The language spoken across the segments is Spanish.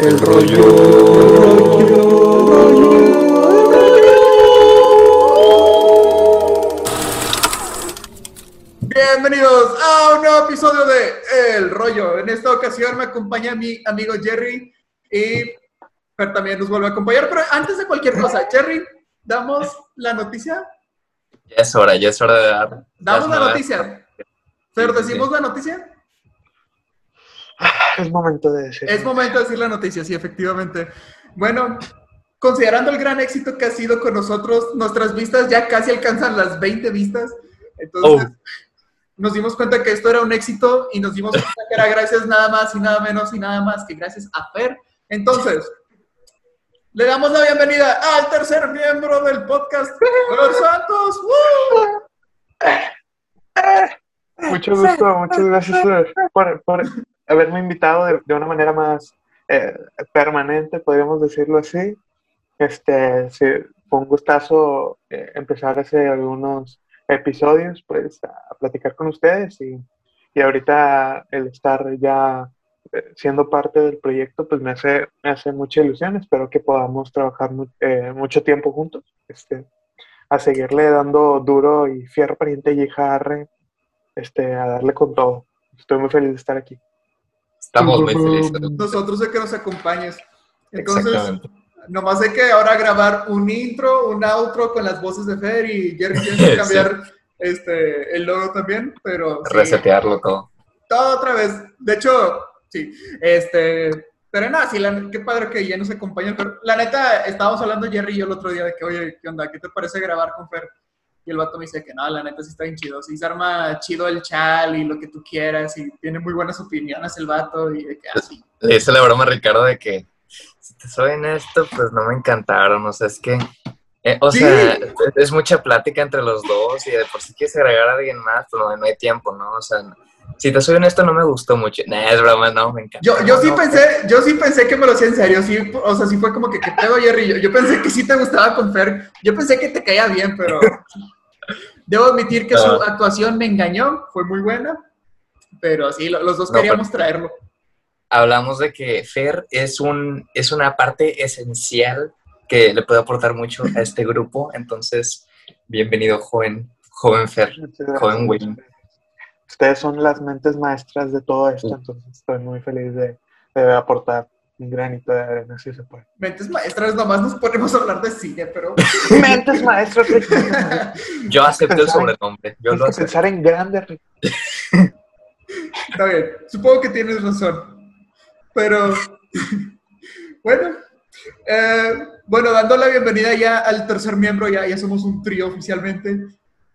El rollo. Bienvenidos a un nuevo episodio de El Rollo. En esta ocasión me acompaña mi amigo Jerry y Fer también nos vuelve a acompañar. Pero antes de cualquier cosa, Jerry, ¿damos la noticia? Ya es hora, ya es hora de dar. Damos la noticia. Fer, ¿decimos sí. la noticia? Es momento de decir. Es momento de decir la noticia, sí, efectivamente. Bueno, considerando el gran éxito que ha sido con nosotros, nuestras vistas ya casi alcanzan las 20 vistas. Entonces, nos dimos cuenta que esto era un éxito y nos dimos cuenta que era gracias nada más y nada menos y nada más que gracias a Fer. Entonces, le damos la bienvenida al tercer miembro del podcast, Fer Santos. ¡Woo! Mucho gusto, muchas gracias por- por haberme invitado de, de una manera más eh, permanente, podríamos decirlo así. Este, sí, fue un gustazo eh, empezar hace algunos episodios, pues, a, platicar con ustedes y, y ahorita el estar ya eh, siendo parte del proyecto, pues me hace, me hace mucha ilusión. Espero que podamos trabajar eh, mucho tiempo juntos. Este, a seguirle dando duro y fierro pariente y jarre, este, a darle con todo. Estoy muy feliz de estar aquí. Estamos muy felices. Nosotros de que nos acompañes. Entonces. Nomás hay que ahora grabar un intro, un outro con las voces de Fer y Jerry tiene que Sí. cambiar este, el logo también, pero sí, Resetearlo todo. todo otra vez. De hecho, sí, este, pero nada, sí, la- qué padre que ya nos acompañan. Pero la neta, estábamos hablando Jerry y yo el otro día de que, oye, ¿qué onda? ¿Qué te parece grabar con Fer? Y el vato me dice que no, la neta sí está bien chido. Sí, se arma chido el chal y lo que tú quieras y tiene muy buenas opiniones el vato y de que así. Le hice la broma a Ricardo de que, si te soy en esto, pues no me encantaron. O sea, es que, eh, o Sí. sea, es, mucha plática entre los dos y de por si quieres agregar a alguien más, pues no, no hay tiempo, ¿no? O sea, si te soy honesto, no me gustó mucho. Nah, es broma, no, me encanta. Yo, yo sí No, pensé, yo sí pensé que me lo hacía en serio, sí, o sea, sí fue como que, ¿qué pedo, Jerry? Yo, yo pensé que sí te gustaba con Fer, yo pensé que te caía bien, pero debo admitir que su Ah. actuación me engañó, fue muy buena, pero sí, lo- los dos No, queríamos traerlo. hablamos de que Fer es, un, es una parte esencial que le puede aportar mucho a este grupo. Entonces, bienvenido, joven, joven Fer. Joven Wayne. Ustedes son las mentes maestras de todo esto, entonces estoy muy feliz de, de aportar un granito de arena, si se puede. Mentes maestras, nomás nos ponemos a hablar de cine, pero... mentes maestras. Yo acepto el sobrenombre. Yo lo acepto. pensar en grande. Está bien, supongo que tienes razón. Pero, bueno, eh, bueno, dando la bienvenida ya al tercer miembro, ya, ya somos un trío oficialmente.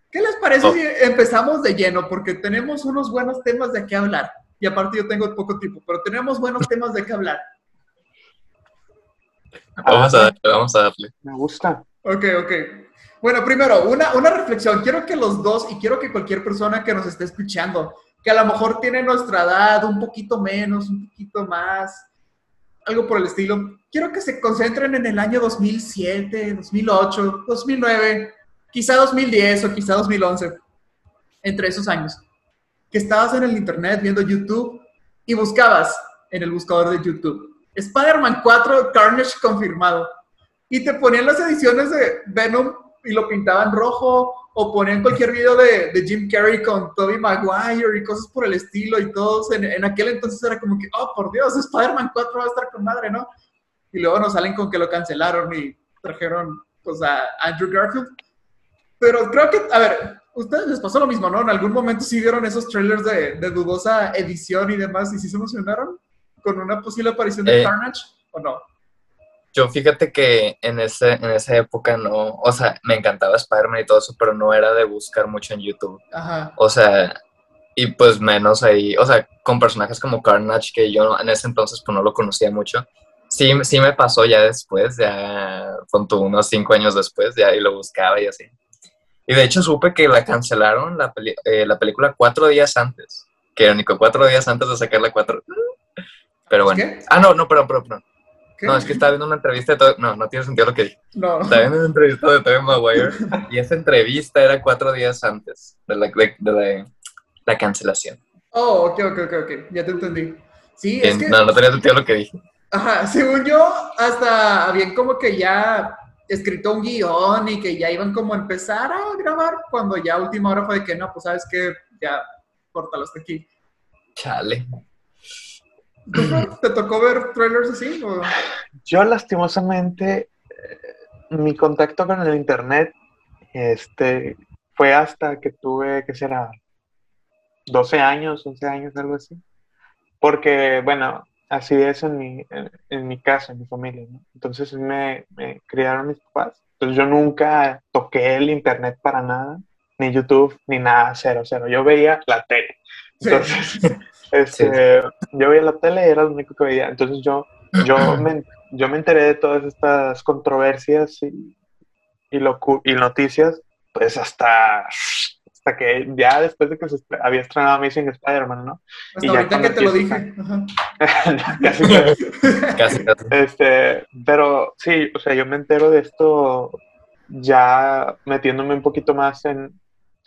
¿Qué les parece Oh. si empezamos de lleno? Porque tenemos unos buenos temas de qué hablar. Y aparte yo tengo poco tiempo, pero tenemos buenos temas de qué hablar. Vamos a darle, vamos a darle. Me gusta. Ok, ok. Bueno, primero, una, una reflexión. Quiero que los dos y quiero que cualquier persona que nos esté escuchando, que a lo mejor tiene nuestra edad, un poquito menos, un poquito más, algo por el estilo, quiero que se concentren en el año 2007, 2008, 2009, quizá 2010 o quizá 2011, entre esos años, que estabas en el internet viendo YouTube y buscabas en el buscador de YouTube Spider-Man 4 Carnage confirmado y te ponían las ediciones de Venom y lo pintaban rojo, o ponían cualquier video de, de Jim Carrey con Tobey Maguire y cosas por el estilo, y todos en, en aquel entonces era como que, oh, por Dios, Spider-Man 4 va a estar con madre, ¿no? Y luego nos salen con que lo cancelaron y trajeron pues, a Andrew Garfield. Pero creo que, a ver, ustedes les pasó lo mismo, ¿no? En algún momento sí vieron esos trailers de, de dudosa edición y demás, y sí se emocionaron con una posible aparición de Eh, Carnage, ¿o no? Yo fíjate que en, ese, en esa época no, o sea, me encantaba Spider-Man y todo eso, pero no era de buscar mucho en YouTube. Ajá. O sea, y pues menos ahí, o sea, con personajes como Carnage, que yo en ese entonces pues no lo conocía mucho. Sí, sí me pasó ya después, ya con unos cinco años después, ya y lo buscaba y así. Y de hecho supe que la cancelaron la, peli- eh, la película cuatro días antes, que era único cuatro días antes de sacar la cuatro. Pero bueno. ¿Qué? Ah, no, no, perdón, perdón, perdón. ¿Qué? No, es que estaba viendo una entrevista de. No, no tiene sentido lo que dije. No. Estaba viendo una entrevista de Tobey Maguire y esa entrevista era cuatro días antes de la, de, de la, la cancelación. Oh, ok, ok, ok, ok. Ya te entendí. Sí, es Bien, que. No, no tenía sentido lo que dije. Ajá, según yo, hasta habían como que ya escrito un guion y que ya iban como a empezar a grabar cuando ya última hora fue de que no, pues sabes que ya, córtalo hasta aquí. Chale. ¿Tú, Fer, ¿Te tocó ver trailers así? o? Yo lastimosamente, eh, mi contacto con el internet este, fue hasta que tuve, ¿qué será? 12 años, 11 años, algo así. Porque, bueno, así es en mi, en, en mi casa, en mi familia, ¿no? Entonces me, me criaron mis papás. Entonces yo nunca toqué el internet para nada, ni YouTube, ni nada, cero, cero. Yo veía la tele. Sí. Entonces, este, yo veía la tele y era lo único que veía. Entonces yo, yo, me, yo me enteré de todas estas controversias y, y, locu- y noticias, pues hasta, hasta que ya después de que se est- había estrenado Amazing Spider-Man, ¿no? Hasta Y ya ahorita que cuando te lo dije. Ajá. Casi Casi, casi. Este, pero sí, o sea, yo me entero de esto ya metiéndome un poquito más en,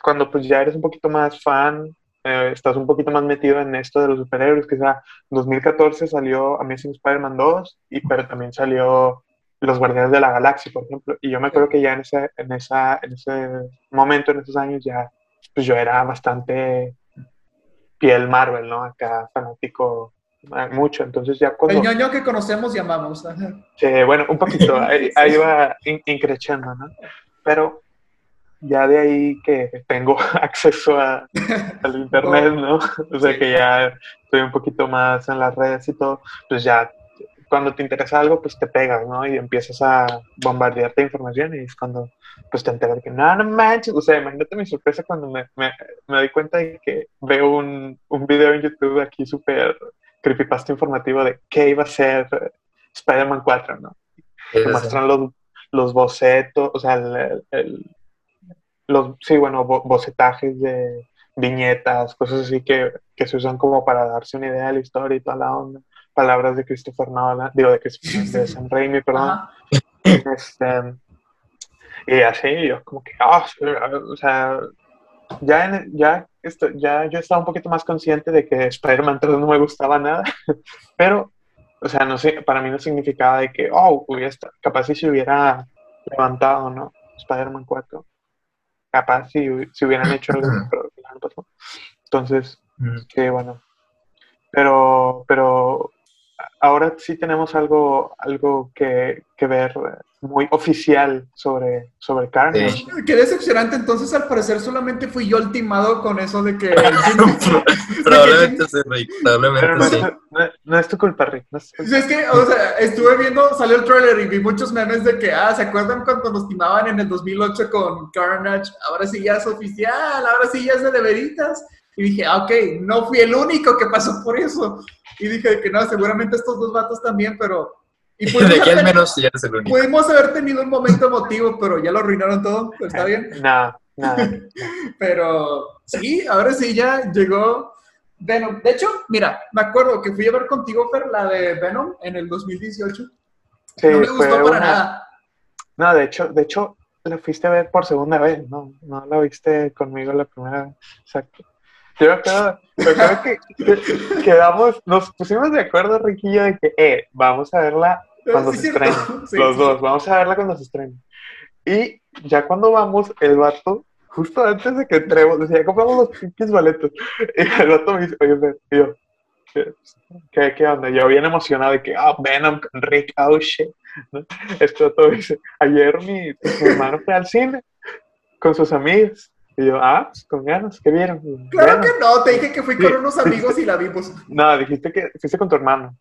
cuando pues ya eres un poquito más fan, eh, estás un poquito más metido en esto de los superhéroes, que sea, 2014 salió Amazing Spider-Man 2, y, pero también salió Los Guardianes de la Galaxia, por ejemplo, y yo me acuerdo que ya en ese, en esa, en ese momento, en esos años, ya, pues yo era bastante piel Marvel, ¿no? Acá fanático eh, mucho, entonces ya cuando... El ñoño que conocemos y amamos. Sí, bueno, un poquito, ahí, ahí va in- increciendo, ¿no? Pero ya de ahí que tengo acceso a- al internet, ¿no? O sea, que ya estoy un poquito más en las redes y todo, pues ya cuando te interesa algo, pues te pegas, ¿no? Y empiezas a bombardearte de información y es cuando pues te enteras que no, no manches, o sea, imagínate mi sorpresa cuando me, me, me doy cuenta de que veo un, un video en YouTube aquí súper creepypasta informativo de qué iba a ser Spider-Man 4, ¿no? Te muestran los, los bocetos, o sea, el- los, sí, bueno, bo- bocetajes de viñetas, cosas así que, que se usan como para darse una idea de la historia y toda la onda. Palabras de Christopher Nolan, digo, de, Christopher, de Sam Raimi, perdón. Este, y así, yo como que, sí, o sea, ya, en- ya, esto, ya yo estaba un poquito más consciente de que Spider-Man 3 no me gustaba nada, pero, o sea, no sé, para mí no significaba de que, oh, hubiera capaz si se hubiera levantado, ¿no? Spider-Man 4. Capaz si, si hubieran hecho algo, pero al final no pasó. Entonces, Mm. Sí, bueno. Pero, pero ahora sí tenemos algo, algo que, que ver eh, muy oficial sobre, sobre Carnage. Sí. Qué decepcionante. Entonces, al parecer, solamente fui yo el timado con eso de que. Probablemente sí, Rick. No Probablemente es, sí. tu, no, no es tu culpa, Rick. no es tu culpa. Sí, es que, o sea, estuve viendo, salió el trailer y vi muchos memes de que, ah, ¿se acuerdan cuando nos timaban en el 2008 con Carnage? Ahora sí ya es oficial, ahora sí ya es de de veritas. Y dije, ah, ok, no fui el único que pasó por eso. Y dije que no, seguramente estos dos vatos también, pero... Y pudimos, De aquí al haber, menos ya eres el único. pudimos haber tenido un momento emotivo, pero ya lo arruinaron todo, está bien. Nada, nada. Pero sí, ahora sí ya llegó Venom. De hecho, mira, me acuerdo que fui a ver contigo, Fer, la de Venom en el 2018. Sí, no me gustó para una- nada. No, de hecho, de hecho, la fuiste a ver por segunda vez, ¿no? No la viste conmigo la primera vez. Exacto. Yo me acuerdo, me acuerdo que, que- quedamos, nos pusimos de acuerdo, yo, de que, eh, vamos a verla cuando Sí, se estrene. Sí, los sí, dos, vamos a verla cuando se estrene. Y ya cuando vamos, el vato, justo antes de que entremos, decía, compramos los pinches boletos. Y el vato me dice, oye, y yo, ¿qué, qué, onda? Yo bien emocionado de que, ah, Venom con Rick, oh shit. ¿no? Vato me dice, ayer mi, mi hermano fue al cine con sus amigos. Y yo, ah, pues con ganas, ¿qué vieron? Claro que no, te dije que fui con Sí. unos amigos y la vimos. No, dijiste que fuiste con tu hermano.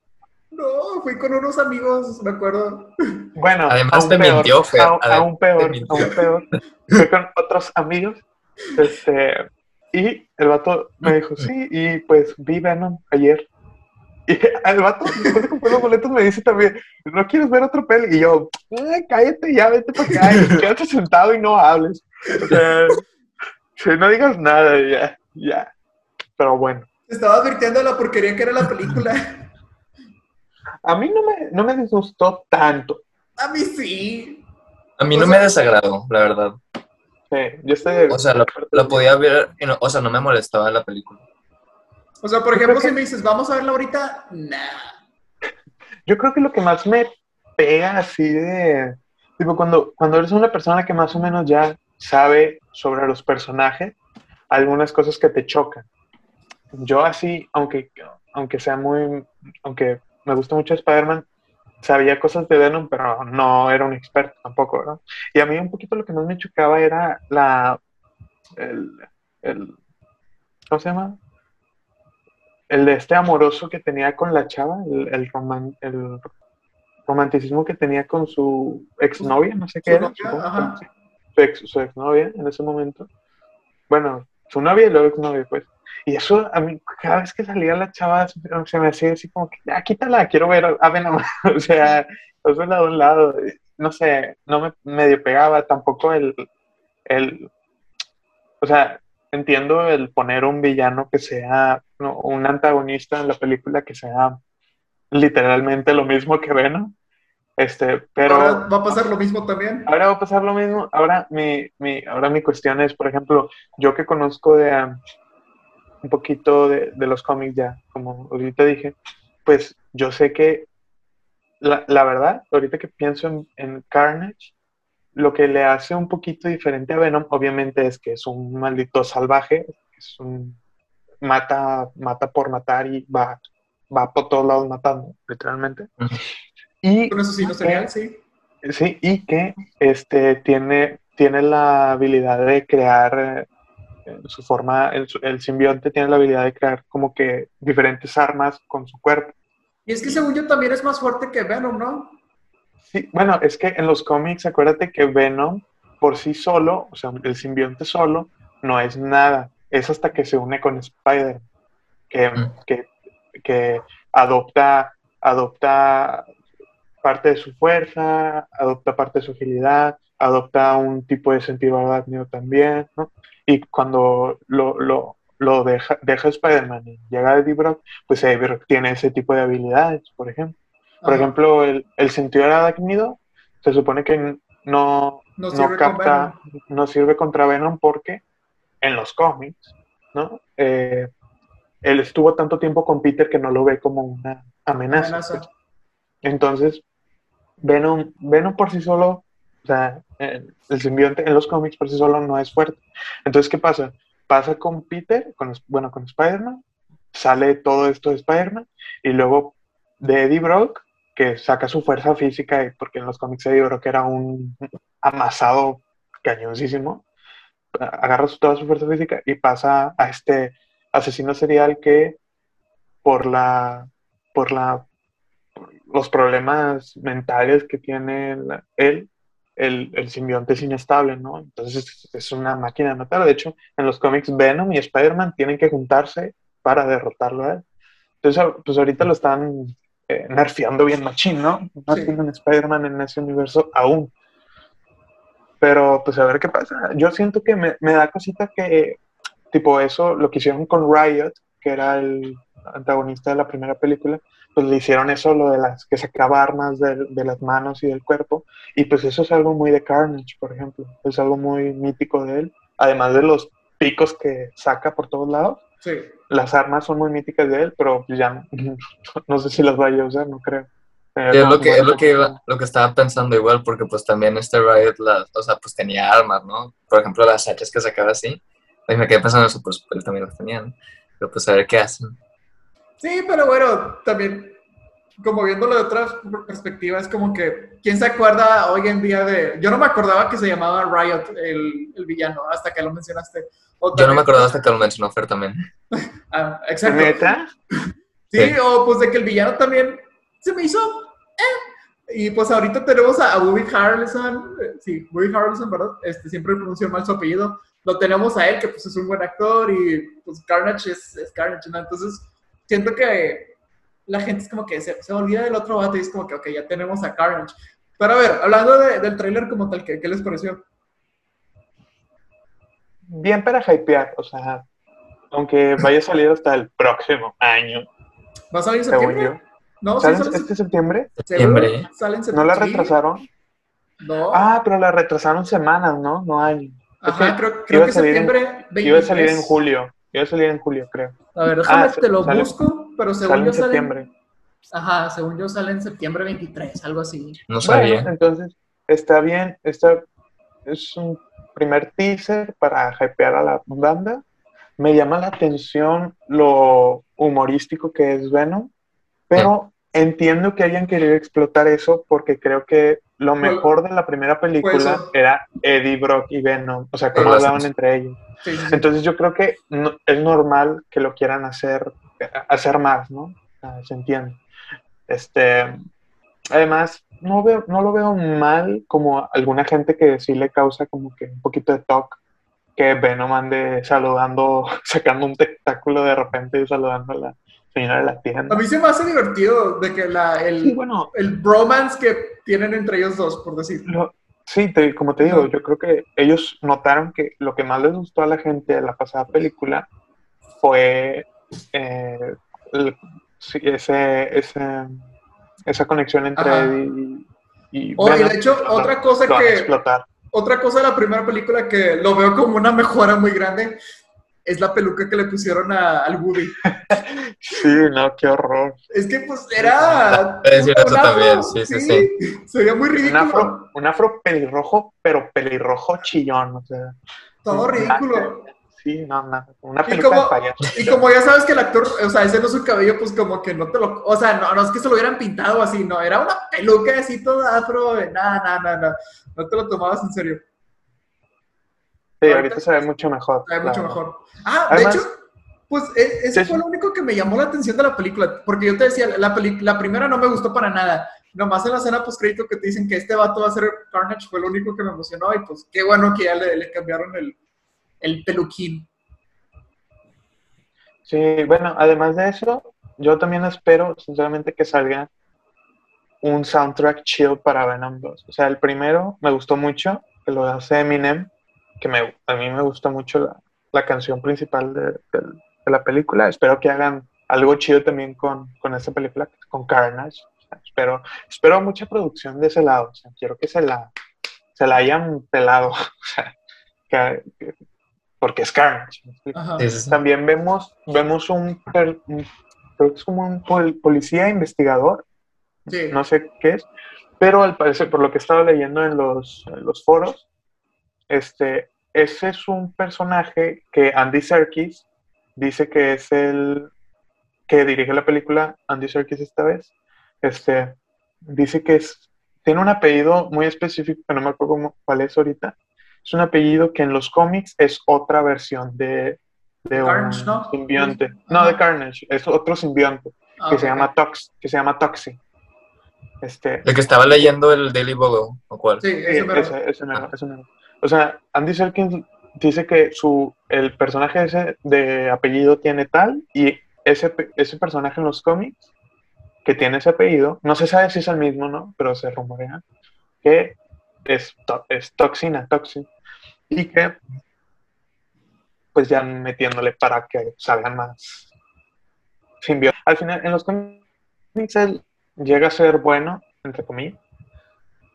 No, fui con unos amigos, me acuerdo. Bueno, Además aún te peor, mintió, Fer, aún, peor, mintió. aún peor. Fui con otros amigos. Este, y el vato me dijo, sí, y pues vi Venom ayer. Y el vato, después de comprar los boletos, me dice también, ¿no quieres ver otro peli? Y yo, "Ay, cállate ya, vete para acá, y quédate sentado y no hables. O sea, sí, no digas nada, ya, ya. Pero bueno, Estaba advirtiendo de la porquería que era la película. a mí no me, no me disgustó tanto. A mí sí. A mí O no sea- me desagradó, la verdad. Sí, yo estoy... O sea, lo, lo podía ver, y no- o sea, no me molestaba la película. O sea, por ejemplo, si me dices, vamos a verla ahorita, nah. yo creo que lo que más me pega así de, tipo, cuando, cuando eres una persona que más o menos ya sabe sobre los personajes, algunas cosas que te chocan. Yo así, aunque, aunque sea muy, aunque me gusta mucho Spider-Man, sabía cosas de Venom, pero no era un experto tampoco, ¿verdad? Y a mí un poquito lo que más me chocaba era la, el, el ¿cómo se llama? El de este amoroso que tenía con la chava, el, el, el romanticismo que tenía con su exnovia, no sé qué era, su, ex, su exnovia en ese momento. Bueno, su novia y luego exnovia, pues. Y eso, a mí, cada vez que salía la chava, se me hacía así como que, ya, quítala, quiero ver a Venom. o sea, hazla de un lado. No sé, no me medio pegaba tampoco el, el, o sea, entiendo el poner un villano que sea, un antagonista en la película que sea literalmente lo mismo que Venom. Este, pero ahora va a pasar lo mismo también. Ahora va a pasar lo mismo. Ahora mi, mi ahora mi cuestión es, por ejemplo, yo que conozco de um, un poquito de, los cómics ya, como ahorita dije, pues yo sé que la, verdad, ahorita que pienso en, Carnage, lo que le hace un poquito diferente a Venom, obviamente, es que es un maldito salvaje, es un mata, mata por matar y va, va por todos lados matando, literalmente. Y Con eso sí, no sería, sí. Sí, y que este, tiene, tiene la habilidad de crear su forma, el, simbionte tiene la habilidad de crear como que diferentes armas con su cuerpo. Y es que según yo también es más fuerte que Venom, ¿no? Sí, bueno, es que en los cómics, acuérdate que Venom por sí solo, o sea, el simbionte solo, no es nada. Es hasta que se une con Spider, que, mm. que, que adopta, adopta parte de su fuerza, adopta parte de su agilidad, adopta un tipo de sentido arácnido también, ¿no? Y cuando lo, lo, lo deja, deja Spider-Man y llega Eddie Brock, pues Eddie Brock tiene ese tipo de habilidades, por ejemplo. Por ejemplo, el, el sentido arácnido se supone que no, no, capta, no sirve contra Venom porque en los cómics, ¿no? Eh, él estuvo tanto tiempo con Peter que no lo ve como una amenaza. Pues. Entonces, Venom, Venom por sí solo o sea, el simbionte en los cómics por sí solo no es fuerte. Entonces, ¿qué pasa? Pasa con Peter, con, bueno, con Spider-Man, sale todo esto de Spider-Man, y luego de Eddie Brock, que saca su fuerza física, porque en los cómics Eddie Brock era un amasado cañoncísimo, agarra toda su fuerza física y pasa a este asesino serial que por la por la los problemas mentales que tiene él el, el, simbionte es inestable, ¿no? Entonces es, una máquina de matar. De hecho, en los cómics Venom y Spider-Man tienen que juntarse para derrotarlo a él. Entonces, pues ahorita lo están eh, nerfeando bien machín, ¿no? No tienen Spider-Man en ese universo aún. Pero pues a ver qué pasa. Yo siento que me, me da cosita que, tipo eso, lo que hicieron con Riot, que era el antagonista de la primera película, pues le hicieron eso, lo de las que sacaba armas de, de, las manos y del cuerpo, y pues eso es algo muy de Carnage, por ejemplo, es algo muy mítico de él, además de los picos que saca por todos lados. Sí. Las armas son muy míticas de él, pero pues ya no, sé si las vaya a usar, no creo. es lo que, es lo que, lo que estaba pensando igual, porque pues también este Riot, las, o sea, pues tenía armas, ¿no? Por ejemplo, las hachas que sacaba así, y me quedé pensando eso, pues él también las tenía, ¿no? Pero pues a ver qué hacen. Sí, pero bueno, también, como viéndolo de otra perspectiva, es como que, ¿quién se acuerda hoy en día de...? Yo no me acordaba que se llamaba Riot, el, el villano, hasta que lo mencionaste. Yo no me acordaba hasta que lo mencionó Fer también. ah, exacto. ¿Neta? Sí, o pues de que el villano también se me hizo... Eh. Y pues ahorita tenemos a, Woody Harrelson, eh, sí, Woody Harrelson, ¿verdad? Este, siempre pronuncio mal su apellido. Lo tenemos a él, que pues es un buen actor, y pues Carnage es, es Carnage, ¿no? Entonces siento que la gente es como que se, se olvida del otro vato y es como que, ok, ya tenemos a Carnage. Pero a ver, hablando del tráiler como tal, ¿qué, ¿qué, les pareció? Bien para hypear, o sea, aunque vaya a salir hasta el próximo año. ¿Va a salir en septiembre? ¿No? ¿Sale este septiembre? Septiembre. ¿Sale en septiembre? ¿No la retrasaron? No. Ah, pero la retrasaron semanas, ¿no? No años. Ajá, creo, creo que septiembre en, Iba a salir en julio. Iba a salir en julio, creo. A ver, déjame, ah, te lo busco, pero según sale yo sale. septiembre. Ajá, según yo sale en septiembre 23, algo así. No sabía. Bueno, entonces está bien, está, es un primer teaser para hypear a la banda. Me llama la atención lo humorístico que es Venom, pero entiendo que hayan querido explotar eso porque creo que lo mejor de la primera película pues- era Eddie Brock y Venom, o sea, cómo hablaban sí. entre ellos. Sí, sí, sí. Entonces yo creo que no- es normal que lo quieran hacer, hacer más, ¿no? Ah, se entiende. Este, además, no, veo, no lo veo mal como alguna gente que sí le causa como que un poquito de toque, que Venom ande saludando, sacando un tentáculo de repente y saludando a la señora de la tienda. A mí se me hace divertido de que la, el, Sí, bueno, el bromance que tienen entre ellos dos, por decir. Lo- sí, te- como te digo, yo creo que ellos notaron que lo que más les gustó a la gente de la pasada película fue eh, el- sí, ese, ese- esa conexión entre Ajá. Eddie y, y Oh, y Venom. de hecho, Lo- otra cosa que- explotar. Otra cosa de la primera película que lo veo como una mejora muy grande es la peluca que le pusieron a, al Woody. Sí, no, qué horror. Es que pues era... Un eso también, sí, sí, sí. Se veía muy Un ridículo. afro, un afro pelirrojo, pero pelirrojo chillón, o sea. Todo ridículo. Sí, no, nada. Una peluca como- de payaso. Y como ya sabes que el actor, o sea, ese no es su cabello, pues como que no te lo... O sea, no, no es que se lo hubieran pintado así, no. Era una peluca así toda afro. nada, nada, nada. No te lo tomabas en serio. Sí, ahorita- ahorita se ve mucho mejor. Se ve mucho mejor. Ah, Además- de hecho, pues e- eso Sí, fue lo único que me llamó la atención de la película. Porque yo te decía, la, peli- la primera no me gustó para nada. Nomás en la escena post crédito que te dicen que este vato va a ser Carnage fue lo único que me emocionó. Y pues qué bueno que ya le, le cambiaron el, el peluquín. Sí, bueno, además de eso, yo también espero, sinceramente, que salga un soundtrack chill para Venom 2. O sea, el primero me gustó mucho, que lo hace Eminem, que me, a mí me gustó mucho la, la canción principal de, de la película. Espero que hagan algo chido también con, con esta película, con Carnage. O sea, espero, espero mucha producción de ese lado. O sea, quiero que se la, se la hayan pelado. O sea, que- que- porque es Carnage. También vemos, vemos un, creo que es como un pol- policía investigador, Sí. no sé qué es, pero al parecer, por lo que estaba leyendo en los, en los foros, este, ese es un personaje que Andy Serkis dice que es el que dirige la película, Andy Serkis esta vez, este, dice que es, tiene un apellido muy específico, que no me acuerdo cómo- cuál es ahorita, es un apellido que en los cómics es otra versión de, de un Carnage, ¿no? simbionte. No, de Carnage, es otro simbionte Ah, que se llama. Tox, que se llama Toxi. Este, El que estaba leyendo el Daily Bugle, ¿o cuál? Sí, sí, ese mero. ese, ese mero, ese mero. O sea, Andy Serkins dice que su, el personaje ese de apellido tiene tal y ese, ese personaje en los cómics que tiene ese apellido, no se sabe si es el mismo, ¿no? Pero se rumorea que es, es toxina, toxin. Y que pues ya metiéndole para que salgan más simbiontes. Al final, en los cómics él llega a ser bueno, entre comillas,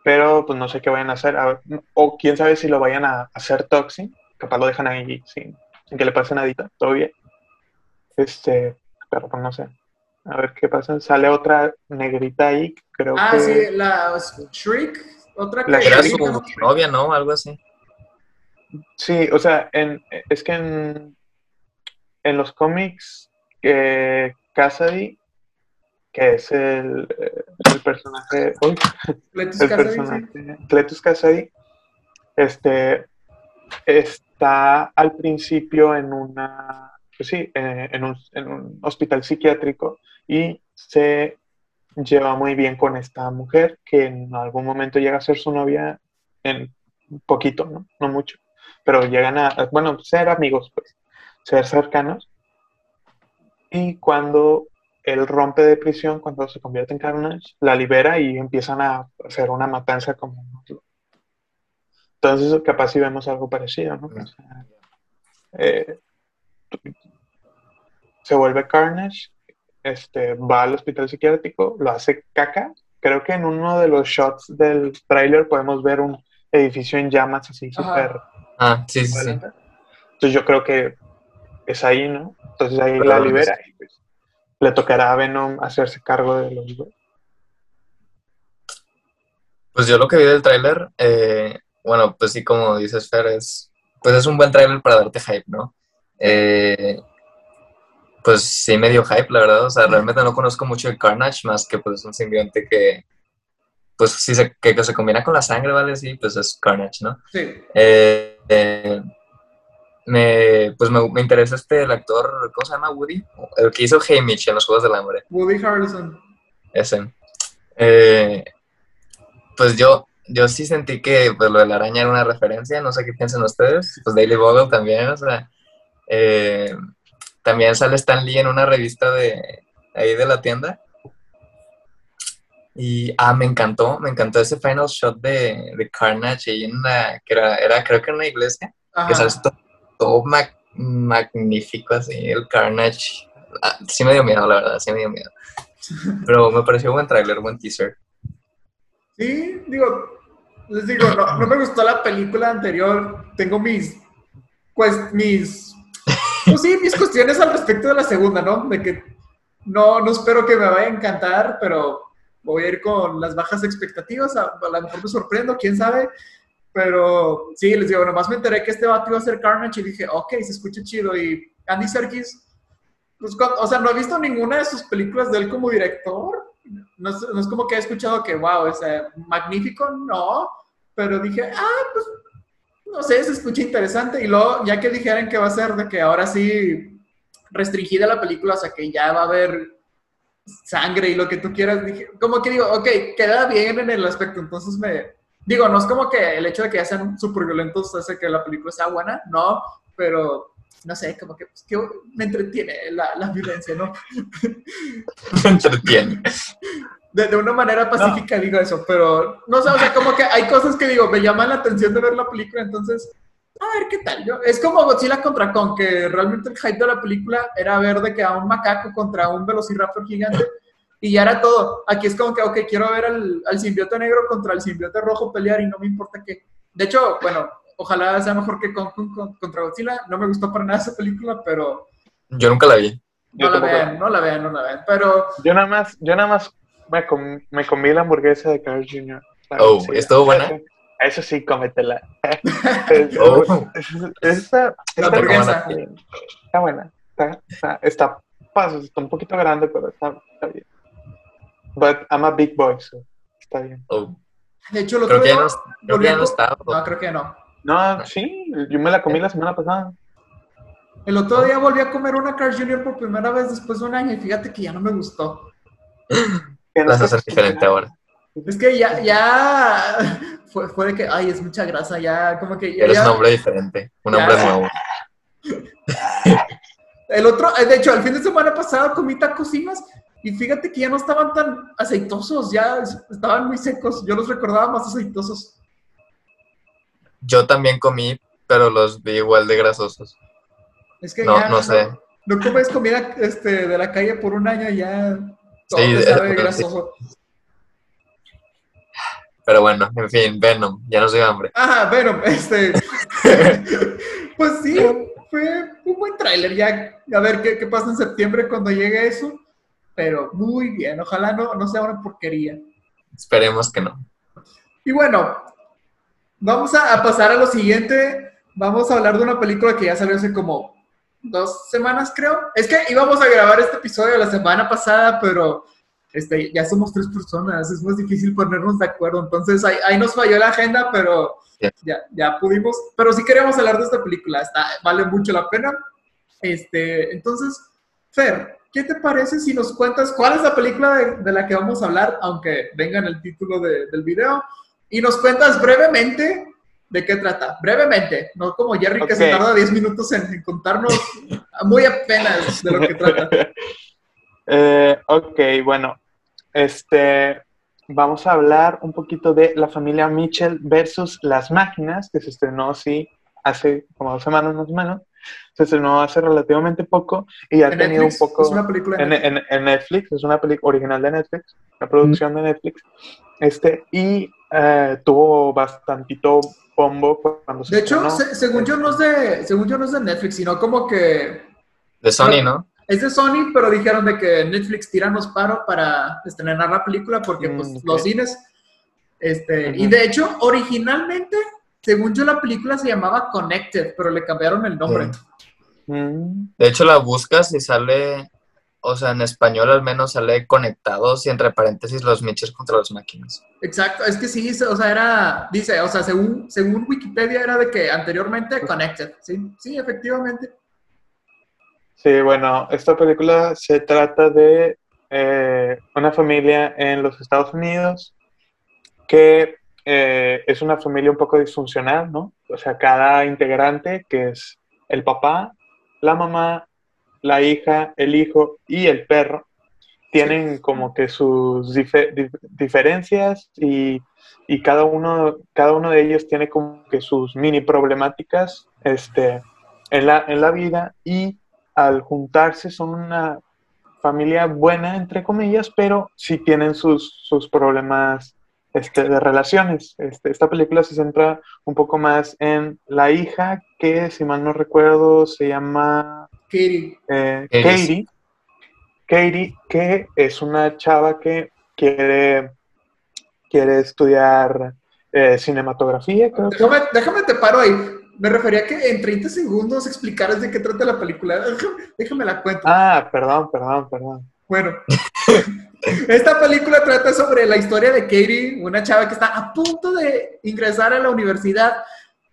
pero pues no sé qué vayan a hacer, a ver, o quién sabe si lo vayan a hacer toxin, capaz lo dejan ahí sin, sin que le pase nadita, todo bien. Este, pero pues no sé. A ver qué pasa. Sale otra negrita ahí, creo Ah, que. sí, la Shriek. Otra que La Era Shriek, su ¿no? novia, ¿no? Algo así. Sí, o sea, en, es que en, en los cómics, eh, Cassidy, que es el, eh, el personaje, uy, Cletus el sí. personaje, Cletus Cassidy, este, está al principio en una, pues sí, eh, en, un, en un hospital psiquiátrico y se lleva muy bien con esta mujer que en algún momento llega a ser su novia en poquito, ¿no? No mucho, pero llegan a, bueno, ser amigos, pues, ser cercanos. Y cuando él rompe de prisión, cuando se convierte en Carnage, la libera y empiezan a hacer una matanza como... Entonces, capaz si vemos algo parecido, ¿no? O sea, eh, se vuelve Carnage, este, va al hospital psiquiátrico, lo hace caca. Creo que en uno de los shots del tráiler podemos ver un edificio en llamas así súper Ah, sí, sí, sí. Entonces yo creo que es ahí, ¿no? Entonces ahí Pero la libera y pues le tocará a Venom hacerse cargo de los dos. Pues yo lo que vi del tráiler, eh, bueno, pues sí, como dices Fer, es, pues es un buen tráiler para darte hype, ¿no? Eh, pues sí, medio hype, la verdad. O sea, realmente no conozco mucho el Carnage, más que pues un simbionte que, pues sí, se, que, se combina con la sangre, ¿vale? Sí, pues es Carnage, ¿no? Sí. Eh, me, pues me, me, interesa este, el actor, ¿cómo se llama? Woody, el que hizo Haymitch en los Juegos del Hambre. Woody Harrelson. Ese. Eh, pues yo, yo sí sentí que pues, lo de la araña era una referencia, no sé qué piensan ustedes, pues Daily Bogle también, o sea, eh, también sale Stan Lee en una revista de ahí de la tienda. Y, ah, me encantó, me encantó ese final shot de, de Carnage ahí en la, que era, era creo que en una iglesia, Ajá. que sale todo, todo mag, magnífico así, el Carnage. Ah, sí me dio miedo, la verdad, sí me dio miedo. Pero me pareció buen trailer, buen teaser. Sí, digo, les digo, no, no me gustó la película anterior. Tengo mis, pues, mis, pues sí, mis cuestiones al respecto de la segunda, ¿no? De que no, no espero que me vaya a encantar, pero voy a ir con las bajas expectativas. A, a lo mejor me sorprendo, quién sabe. Pero sí, les digo, nomás me enteré que este vato iba a ser Carnage y dije, ok, se escucha chido. Y Andy Serkis, pues, o sea, no he visto ninguna de sus películas de él como director. No no es como que he escuchado que, wow, es magnífico, no. Pero dije, ah, pues, no sé, se escucha interesante. Y luego, ya que dijeran que va a ser de que ahora sí restringida la película, o sea, que ya va a haber sangre y lo que tú quieras, dije, como que digo, ok, queda bien en el aspecto, entonces me, digo, no es como que el hecho de que ya sean súper violentos hace que la película sea buena, no, pero no sé, como que, pues, que me entretiene la, la, violencia, ¿no? Me entretiene. De, de una manera pacífica no. digo eso, pero no sé, o sea, como que hay cosas que digo, me llaman la atención de ver la película, entonces, a ver qué tal. Yo, es como Godzilla contra Kong, que realmente el hype de la película era ver de que a un macaco contra un velociraptor gigante y ya era todo. Aquí es como que, ok, quiero ver al, al simbiote negro contra el simbiote rojo pelear y no me importa qué. De hecho, bueno, ojalá sea mejor que Kong, Kong contra Godzilla. No me gustó para nada esa película, pero... Yo nunca la vi. No yo la vean, no la vean, no la vean, pero... Yo nada más, yo nada más me, com me comí la hamburguesa de Carl Jr. Oh, ¿estuvo buena? Eso sí, cómetela. oh. Esta, la hamburguesa. Está buena. Está, está, está, paso, está un poquito grande, pero está, está bien. But I'm a big boy, so está bien. Oh. De hecho, lo creo que ya no, creo que ya no está. No, creo que no. No, sí, yo me la comí la semana pasada. El otro día volví a comer una Carl Jr. por primera vez después de un año y fíjate que ya no me gustó. Vas a hacer diferente ahora. Es que ya, ya fue, fue, de que, ay, es mucha grasa, ya como que... Ya, Eres ya, un hombre diferente, un hombre ya. nuevo. El otro, de hecho, el fin de semana pasado comí tacocinas y fíjate que ya no estaban tan aceitosos, ya estaban muy secos. Yo los recordaba más aceitosos. Yo también comí, pero los vi igual de grasosos. Es que no, ya no sé. No, no comes comida este, de la calle por un año y ya todo Sí, te es- sabe grasoso. Pero bueno, en fin, Venom, ya no soy hambre. Ajá, bueno, este. pues sí, fue un buen tráiler. Ya a ver qué, qué pasa en septiembre cuando llegue eso. Pero muy bien, ojalá no, no sea una porquería. Esperemos que no. Y bueno, vamos a, a pasar a lo siguiente. Vamos a hablar de una película que ya salió hace como dos semanas, creo. Es que íbamos a grabar este episodio la semana pasada, pero este, ya somos tres personas, es más difícil ponernos de acuerdo. Entonces ahí, ahí nos falló la agenda, pero Yeah. ya, ya pudimos. Pero sí queríamos hablar de esta película, está, vale mucho la pena. Este, entonces, Fer, ¿qué te parece si nos cuentas cuál es la película de, de la que vamos a hablar, aunque venga en el título de, del video? Y nos cuentas brevemente de qué trata. Brevemente, no como Jerry que se tarda 10 minutos en, en contarnos muy apenas de lo que trata. Eh, ok, bueno, este, vamos a hablar un poquito de la familia Mitchell versus las máquinas, que se estrenó así hace como dos semanas más o menos. Se estrenó hace relativamente poco y ha En tenido Netflix, un poco... es una película de en, Netflix. en- en Netflix, es una película original de Netflix, una producción de Netflix, este, y eh, tuvo bastantito bombo cuando se De hecho, estrenó. se- según yo no es de, según yo no es de Netflix, sino como que De Sony, ¿no? es de Sony, pero dijeron de que Netflix tiranos paro para estrenar la película porque pues Mm, ok. los cines. Este, Y Ujú. de hecho, originalmente, según yo, la película se llamaba Connected, pero le cambiaron el nombre. Mm, De hecho, la buscas y sale, o sea, en español al menos sale conectados y entre paréntesis los Mitchells contra las máquinas. Exacto, es que sí, o sea, era, dice, o sea, según, según Wikipedia era de que anteriormente Connected, sí, sí, efectivamente. Sí, bueno, esta película se trata de eh, una familia en los Estados Unidos que eh, es una familia un poco disfuncional, ¿no? O sea, cada integrante, que es el papá, la mamá, la hija, el hijo y el perro, tienen como que sus dife- dif- diferencias y, y cada, uno, cada uno de ellos tiene como que sus mini problemáticas este, en, la, en la vida y al juntarse son una familia buena, entre comillas, pero sí tienen sus, sus problemas este, de relaciones. Este, esta película se centra un poco más en la hija, que si mal no recuerdo se llama Katie, eh, Katie. Katie. Que es una chava que quiere, quiere estudiar eh, cinematografía, creo que. déjame, déjame te paro ahí. Me refería que en 30 segundos explicaras de qué trata la película. Déjame, déjame la cuento. Ah, perdón, perdón, perdón. Bueno, esta película trata sobre la historia de Katie, una chava que está a punto de ingresar a la universidad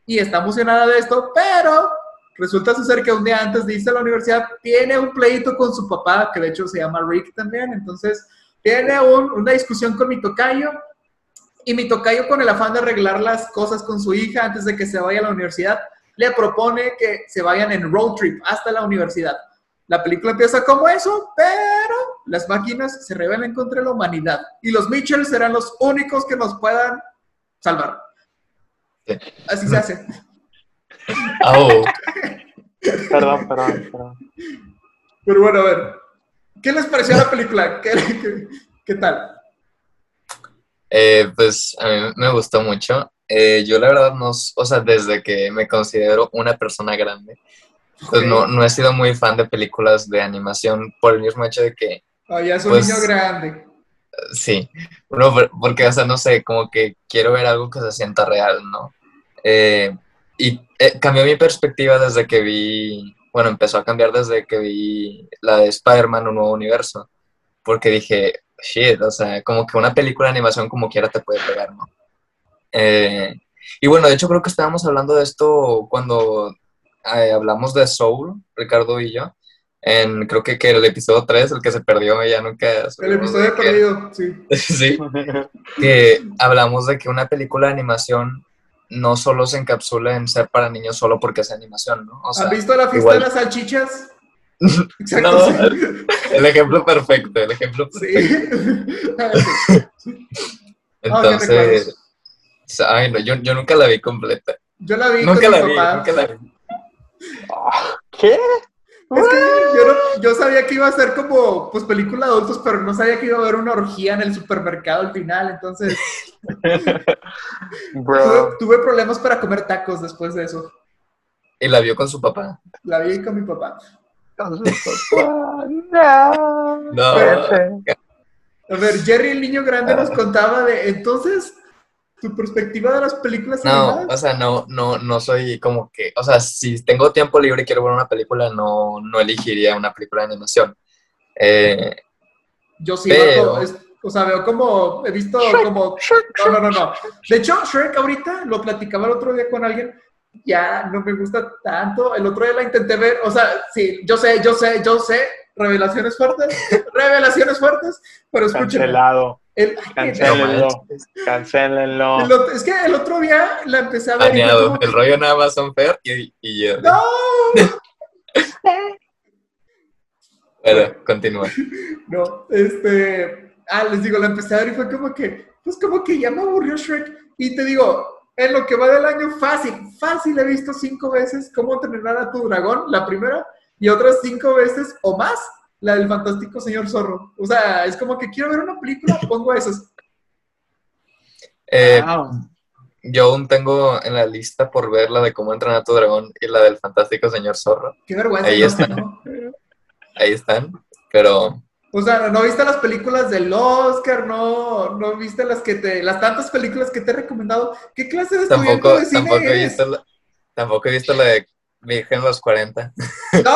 y está emocionada de esto, pero resulta suceder que un día antes de irse a la universidad tiene un pleito con su papá, que de hecho se llama Rick también, entonces tiene un- una discusión con mi tocayo y mi tocayo con el afán de arreglar las cosas con su hija antes de que se vaya a la universidad, le propone que se vayan en road trip hasta la universidad. La película empieza como eso, pero las máquinas se rebelan contra la humanidad y los Mitchells serán los únicos que nos puedan salvar. Sí. Así se hace. Oh, Perdón, perdón, perdón. Pero bueno, a ver, ¿qué les pareció la película? ¿Qué, qué- qué tal? eh, pues a mí me gustó mucho. Eh, yo la verdad no, o sea, desde que me considero una persona grande, pues no, no he sido muy fan de películas de animación por el mismo hecho de que Ah, ya es un Pues- niño grande. Sí, porque, o sea, no sé, como que quiero ver algo que se sienta real, ¿no? Eh, y eh, cambió mi perspectiva desde que vi, bueno, empezó a cambiar desde que vi la de Spider-Man, un nuevo universo, porque dije, shit, o sea, como que una película de animación como quiera te puede pegar, ¿no? Eh, y bueno, de hecho creo que estábamos hablando de esto cuando eh, hablamos de Soul, Ricardo y yo, en creo que, que el episodio 3, el que se perdió, ya nunca... El episodio de qué- perdido, sí. sí, que hablamos de que una película de animación no solo se encapsula en ser para niños solo porque es animación, ¿no? O sea, ¿Han visto la fiesta igual. de las salchichas? Exacto. No. sí. el ejemplo perfecto, el ejemplo perfecto. Sí. Ah, Entonces, ay, no, yo, yo nunca la vi completa. Yo la vi Nunca con la mi vi, nunca la vi. ¿Qué? Es que yo, no- yo sabía que iba a ser como, pues, película de adultos, pero no sabía que iba a haber una orgía en el supermercado al final, entonces tuve, Bro. tuve problemas para comer tacos después de eso. Y la vio con su papá. La vi con mi papá. No. No. Ese. A ver, Jerry, el niño grande, nos contaba de, entonces, tu perspectiva de las películas No, animadas. o sea, no, no, no soy como que, o sea, si tengo tiempo libre y quiero ver una película, no, no elegiría una película de animación. Eh, Yo sí, Pero- bajo, es- o sea, veo como, he visto como, no, no, no, no. De hecho, Shrek ahorita, lo platicaba el otro día con alguien, ya no me gusta tanto. El otro día la intenté ver, o sea, sí, yo sé, yo sé, yo sé, revelaciones fuertes, revelaciones fuertes, pero escúchenme. Cancelado. El, Cancélenlo. manches. Cancélenlo. el otro- es que el otro día la empecé a ver. que, El rollo nada más son Fer y, y Jerry. ¡No! Bueno, continúa. No, este. Ah, les digo, la empecé a ver y fue como que, pues como que ya me aburrió Shrek. Y te digo, en lo que va del año, fácil, fácil he visto cinco veces cómo entrenar a tu dragón, la primera, y otras cinco veces o más la del fantástico señor zorro. O sea, es como que quiero ver una película, pongo esas. Eh, Wow. yo aún tengo en la lista por ver la de cómo entrenar a tu dragón y la del fantástico señor zorro. Qué vergüenza. Ahí ¿no? está. ¿no? ahí están, pero O sea, ¿no viste las películas del Oscar? ¿No, no viste las que te, las tantas películas que te he recomendado? ¿Qué clase de estudiante tampoco, de cine tampoco, he visto la, tampoco he visto la de Virgen los 40. ¡No!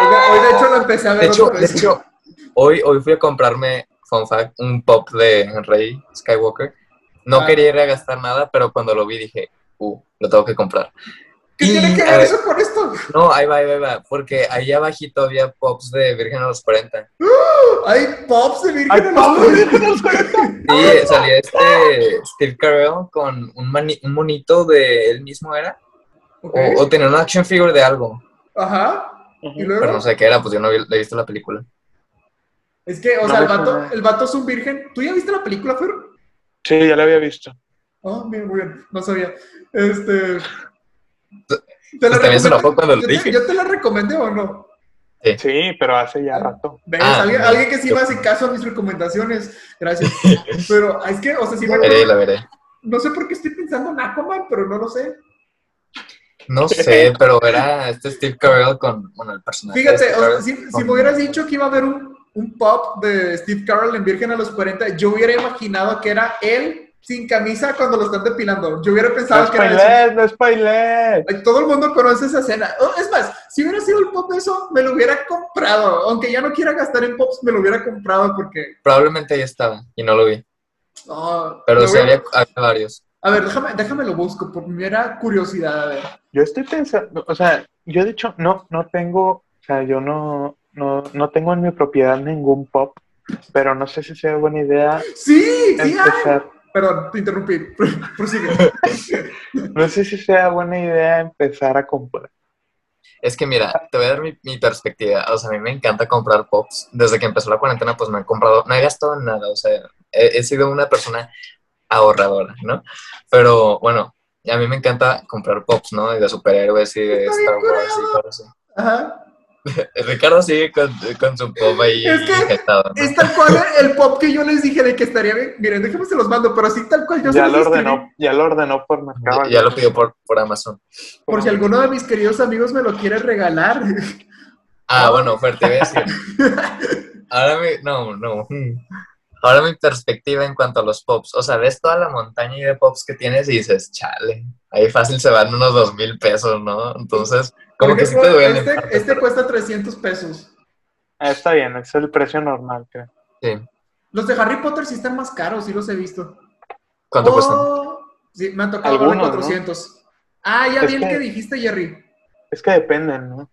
Oiga, Hoy de hecho lo empecé a ver De hecho, de hecho hoy, hoy fui a comprarme, fun fact, un pop de Rey Skywalker. No Ah. quería ir a gastar nada, pero cuando lo vi dije, uh, lo tengo que comprar. ¿Qué Y, tiene que ver eso con esto? No, ahí va, ahí va, ahí va, porque ahí abajito había pops de Virgen a los 40. Hay pops de Virgen ¡Ay, a los Pablo, cuarenta. Virgen a los 40! Sí, salía este Steve Carell con un, mani- un monito de él mismo, ¿era? O, o tenía una action figure de algo, Ajá. Y luego, pero no sé qué era, pues yo no le he visto la película. es que, o No sea, el me vato, el vato es un virgen. ¿Tú ya viste la película, Fer? Sí, ya lo había visto. Oh, bien, muy bien, no sabía. Este. Pues también se recomendé- enojó cuando lo yo te- dije. ¿Yo te la recomendé o no? Sí, pero hace ya rato. ¿Ves? Ah, alguien, no. alguien que sí me hace caso a mis recomendaciones. Gracias. Pero es que, o sea, sí me La veré, la veré. No sé por qué estoy pensando en Aquaman, pero no lo sé. No sé, pero era este Steve Carell con, bueno, el personaje. de Fíjate, o sea, Carell si, si me hubieras dicho que iba a haber un, un pop de Steve Carroll en Virgen a los 40, yo hubiera imaginado que era él sin camisa cuando lo están depilando. Yo hubiera No pensado que era no spoilers. Ay, Todo el mundo conoce esa escena. Oh, Es más, si hubiera sido el pop de eso, me lo hubiera comprado. Aunque ya no quiera gastar en pops, me lo hubiera comprado porque... Probablemente ahí estaba y no lo vi. no, Pero sí había varios. A ver, déjame, déjame lo busco, por mera curiosidad, a ver. Yo estoy pensando, o sea, yo de hecho no, no tengo, o sea, yo no, no, no tengo en mi propiedad ningún pop, pero no sé si sea buena idea ¡Sí! ¡Sí! hay! empezar, Perdón, te interrumpí. Prosigue. no sé si sea buena idea empezar a comprar. Es que mira, te voy a dar mi, mi perspectiva. O sea, a mí me encanta comprar pops. Desde que empezó la cuarentena, pues no he comprado, no he gastado en nada. O sea, he, he sido una persona ahorradora, ¿no? Pero bueno, a mí me encanta comprar pops, ¿no? Y de superhéroes y de Star Wars y así. Ajá. Ricardo sigue con, con su pop ahí Es que. Es tal cual el pop que yo les dije de que estaría bien. Miren, déjenme se los mando, pero así tal cual yo se Ya los lo escribí. ordenó, ya lo ordenó por mercado. Ya, ya lo pidió por, por Amazon. Por si alguno de mis queridos amigos me lo quiere regalar. Ah, bueno, fuerte, voy a decir. Ahora mi, no, no. Ahora mi perspectiva en cuanto a los pops. O sea, ves toda la montaña de pops que tienes y dices, chale, ahí fácil se van unos dos mil pesos, ¿no? Entonces, como que sí te duele. Este, este cuesta 300 pesos. Ah, está bien, es el precio normal, creo. Sí. Los de Harry Potter sí están más caros, sí los he visto. ¿Cuánto cuestan? Oh, Sí, me han tocado Algunos, de 400. Ah, ya Es vi el que- que dijiste, Jerry. Es que dependen, ¿no?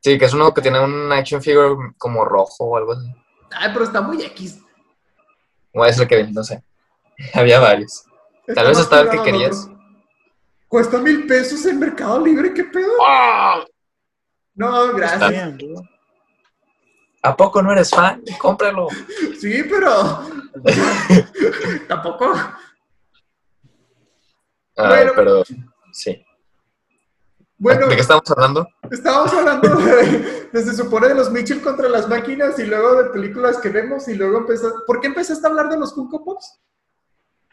Sí, que es uno que tiene un action figure como rojo o algo así. Ay, pero está muy X. O es el que no sé. Había varios. Está vez estaba el que querías. Cuesta mil pesos en Mercado Libre, ¿qué pedo? ¡Ah! No, gracias. ¿A poco no eres fan? Cómpralo. Sí, pero tampoco. Ah, Bueno. pero sí. Bueno, ¿De qué estamos hablando? estábamos hablando de, de- se supone de los Mitchell contra las máquinas y luego de películas que vemos y luego empezaste. ¿Por qué empezaste a hablar de los Funko Pops?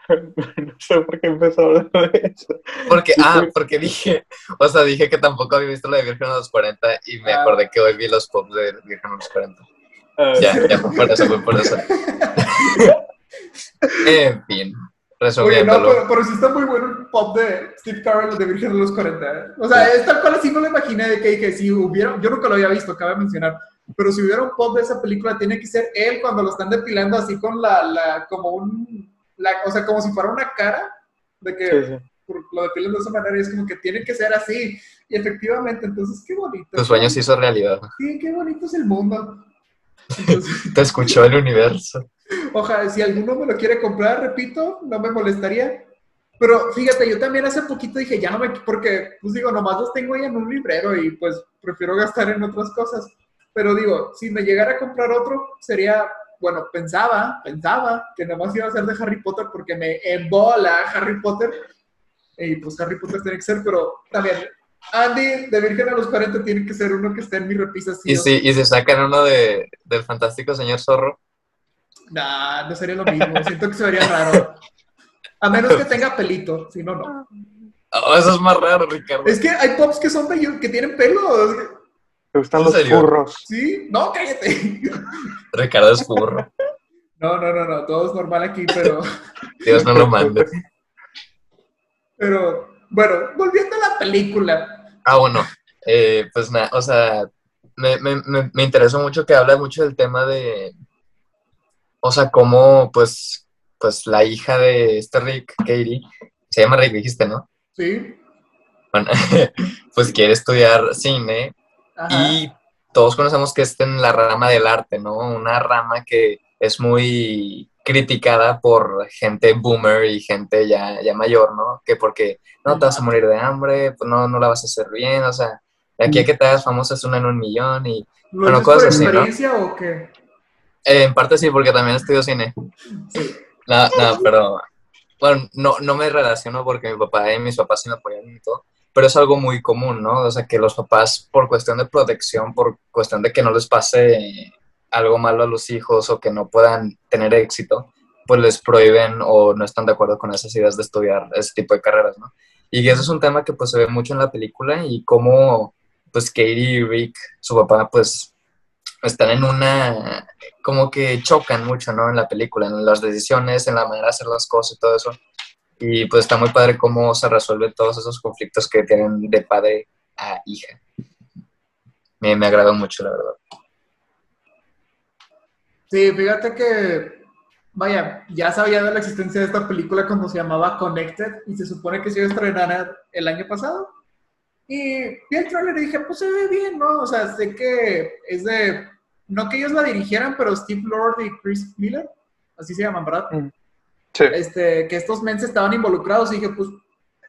No sé por qué empezó a hablar de eso. Porque, Sí, ah, sí. porque dije, o sea, dije que tampoco había visto la de Virgen a los 40 y me Ah. acordé que hoy vi los pops de Virgen a los 40. Ah, Ya, ya fue por eso, fue por eso. en fin, Oye, no, pero, pero sí está muy bueno el pop de Steve Carell de Virgen de los 40. ¿eh? O sea, es tal cual así no lo imaginé de que dije, si hubiera, yo nunca lo había visto, cabe mencionar, pero si hubiera un pop de esa película, tiene que ser él cuando lo están depilando así con la, la como un, la, o sea, como si fuera una cara, de que sí, sí. lo depilan de esa manera y es como que tiene que ser así. Y efectivamente, entonces, qué bonito. Tu sueño se hizo realidad. Sí, qué bonito es el mundo. Entonces, Te escuchó el universo. Ojalá, si alguno me lo quiere comprar, repito, no me molestaría. Pero fíjate, yo también hace poquito dije, ya no me, porque, pues digo, nomás los tengo ahí en un librero y pues prefiero gastar en otras cosas. Pero digo, si me llegara a comprar otro, sería, bueno, pensaba, pensaba que nomás iba a ser de Harry Potter porque me embola Harry Potter. Y pues Harry Potter tiene que ser, pero también, Andy de Virgen a los 40 tiene que ser uno que esté en mi repisa. sí Y si, y si sacan uno de, del fantástico señor zorro, Nah, no sería lo mismo. Siento que se vería raro. A menos que tenga pelito, si no, no. oh, eso es más raro, Ricardo. Es que hay pops que son bellos, que tienen pelos. Te gustan ¿En los serio? furros. ¿Sí? No, cállate. Ricardo es furro. No, no, no, no, todo es normal aquí, pero, Dios no lo mande. pero, bueno, volviendo a la película. Ah, bueno, eh, pues nada, o sea, me, me, me, me interesó mucho que habla mucho del tema de, o sea, cómo, pues, pues la hija de este Rick, Katie, se llama Rick, dijiste, ¿no? Sí. Bueno, pues quiere estudiar cine Ajá. y todos conocemos que está en la rama del arte, ¿no? Una rama que es muy criticada por gente boomer y gente ya, ya mayor, ¿no? Que porque no te vas a morir de hambre, pues no, no la vas a hacer bien, o sea, de aquí a que te hagas famoso es una en un millón y ¿Lo bueno, por cosas ¿no? experiencia o qué? Eh, en parte sí, porque también estudio cine. Sí. No, no, pero bueno, no, no me relaciono porque mi papá y mis papás sí me apoyan y todo, pero es algo muy común, ¿no? O sea, que los papás, por cuestión de protección, por cuestión de que no les pase algo malo a los hijos o que no puedan tener éxito, pues les prohíben o no están de acuerdo con esas ideas de estudiar ese tipo de carreras, ¿no? Y eso es un tema que pues se ve mucho en la película y cómo pues Katie y Rick, su papá, pues están en una, como que chocan mucho, ¿no? En la película, en las decisiones, en la manera de hacer las cosas y todo eso. Y pues está muy padre cómo se resuelven todos esos conflictos que tienen de padre a hija. Me, me agradó mucho, la verdad. Sí, fíjate que, vaya, ya sabía de la existencia de esta película cuando se llamaba Connected y se supone que se iba a estrenar el año pasado. Y vi el trailer y dije, pues se ve bien, ¿no? O sea, sé que es de, no que ellos la dirigieran, pero Steve Lord y Chris Miller, así se llaman, ¿verdad? Sí. Este, que estos men estaban involucrados y dije, pues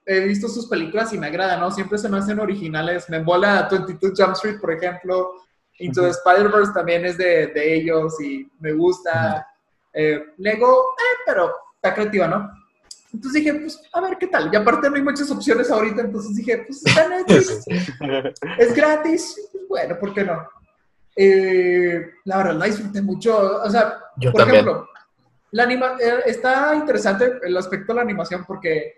he visto sus películas y me agrada, ¿no? Siempre se me hacen originales. Me embola 22 Jump Street, por ejemplo. Into the Spider-Verse también es de, de ellos y me gusta. Eh, Lego, eh, pero está creativa, ¿no? Entonces dije, pues, a ver qué tal. Y aparte no hay muchas opciones ahorita, entonces dije, pues, está Netflix, es gratis, bueno, ¿por qué no? Eh, la verdad, la disfruté mucho. O sea, Yo por también. ejemplo, la anima eh, está interesante el aspecto de la animación porque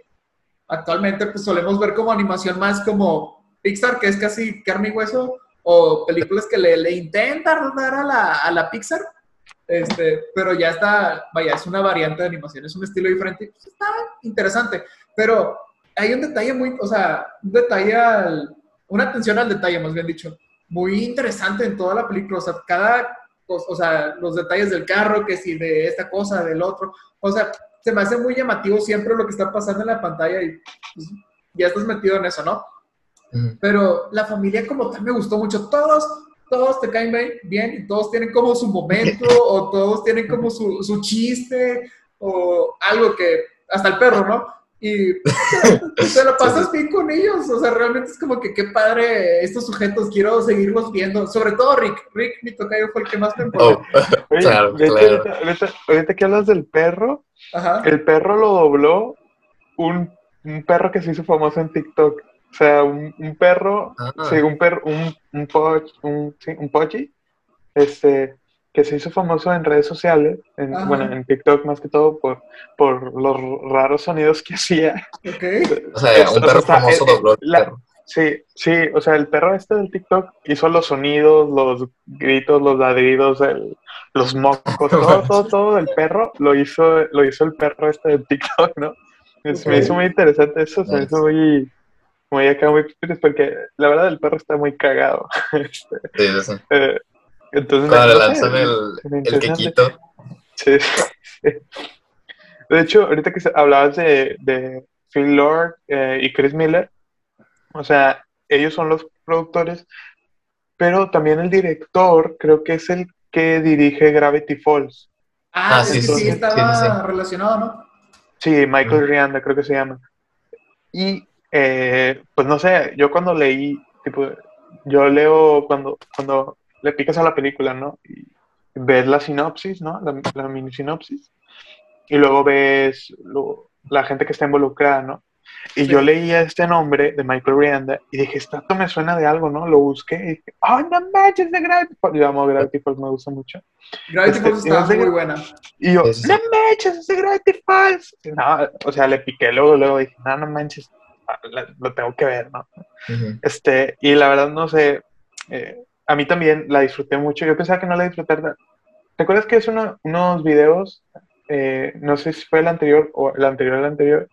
actualmente pues solemos ver como animación más como Pixar, que es casi carne y hueso, o películas que le, le intentan dar a la, a la Pixar, este, pero ya está, vaya, es una variante de animación, es un estilo diferente, pues, está interesante, pero hay un detalle muy, o sea, un detalle, al- una atención al detalle, más bien dicho, muy interesante en toda la película, o sea, cada, o sea, los detalles del carro, que si de esta cosa, del otro, o sea, se me hace muy llamativo siempre lo que está pasando en la pantalla y pues, ya estás metido en eso, ¿no? Pero la familia como tal me gustó mucho. Todos, todos te caen bien- bien y todos tienen como su momento o todos tienen como su, su chiste o algo que, hasta el perro, ¿no? Y te lo pasas bien con ellos. O sea, realmente es como que qué padre estos sujetos. Quiero seguirlos viendo. Sobre todo Rick. Rick, mi tocayo, fue el que más me. Oh, Claro, claro. ahorita, ahorita- ahorita que hablas del perro, Ajá. el perro lo dobló un, un perro que se hizo famoso en TikTok. O sea, un, un perro, Ah. sí, un perro, un, un, poch, un, sí, un pochi, este, que se hizo famoso en redes sociales, en, bueno, en TikTok más que todo, por, por los raros sonidos que hacía. O sea, un perro famoso eh, eh, dobló el la- perro. Sí, sí, o sea, el perro este del TikTok hizo los sonidos, los gritos, los ladridos, el- los mocos, todo, todo, todo del perro lo hizo, lo hizo el perro este del TikTok, ¿no? Me hizo muy interesante eso, se me hizo muy, muy acá, muy porque la verdad el perro está muy cagado. Este, Sí, sí, sí. eh, entonces, Cuando le no sé, el, el quequito. Sí, sí. De hecho, ahorita que hablabas de, de Phil Lord eh, y Chris Miller, o sea, ellos son los productores, pero también el director creo que es el que dirige Gravity Falls. Ah, Ah, es sí, que sí, estaba sí, sí. relacionado, ¿no? Sí, Michael Ujú. Rianda creo que se llama. Y eh, pues no sé, yo cuando leí, tipo, yo leo cuando, cuando le picas a la película, ¿no? Y ves la sinopsis, ¿no? La, la mini sinopsis. Y luego ves lo- la gente que está involucrada, ¿no? Y Sí. yo leía este nombre de Michael Rianda y dije, esto me suena de algo, ¿no? Lo busqué y dije, ¡oh, no manches de Gravity Falls! Yo amo Gravity Falls, me gusta mucho. Gravity Este, Falls estaba sé- muy buena. Y yo, Sí, sí, no manches, es de Gravity Falls. Y No, o sea, le piqué luego, luego dije, no, no manches, lo tengo que ver, ¿no? Ujú. Este, y la verdad no sé, eh, a mí también la disfruté mucho. Yo pensaba que no la disfrutaría. ¿Te acuerdas que es unos videos, eh, no sé si fue el anterior o el anterior al anterior,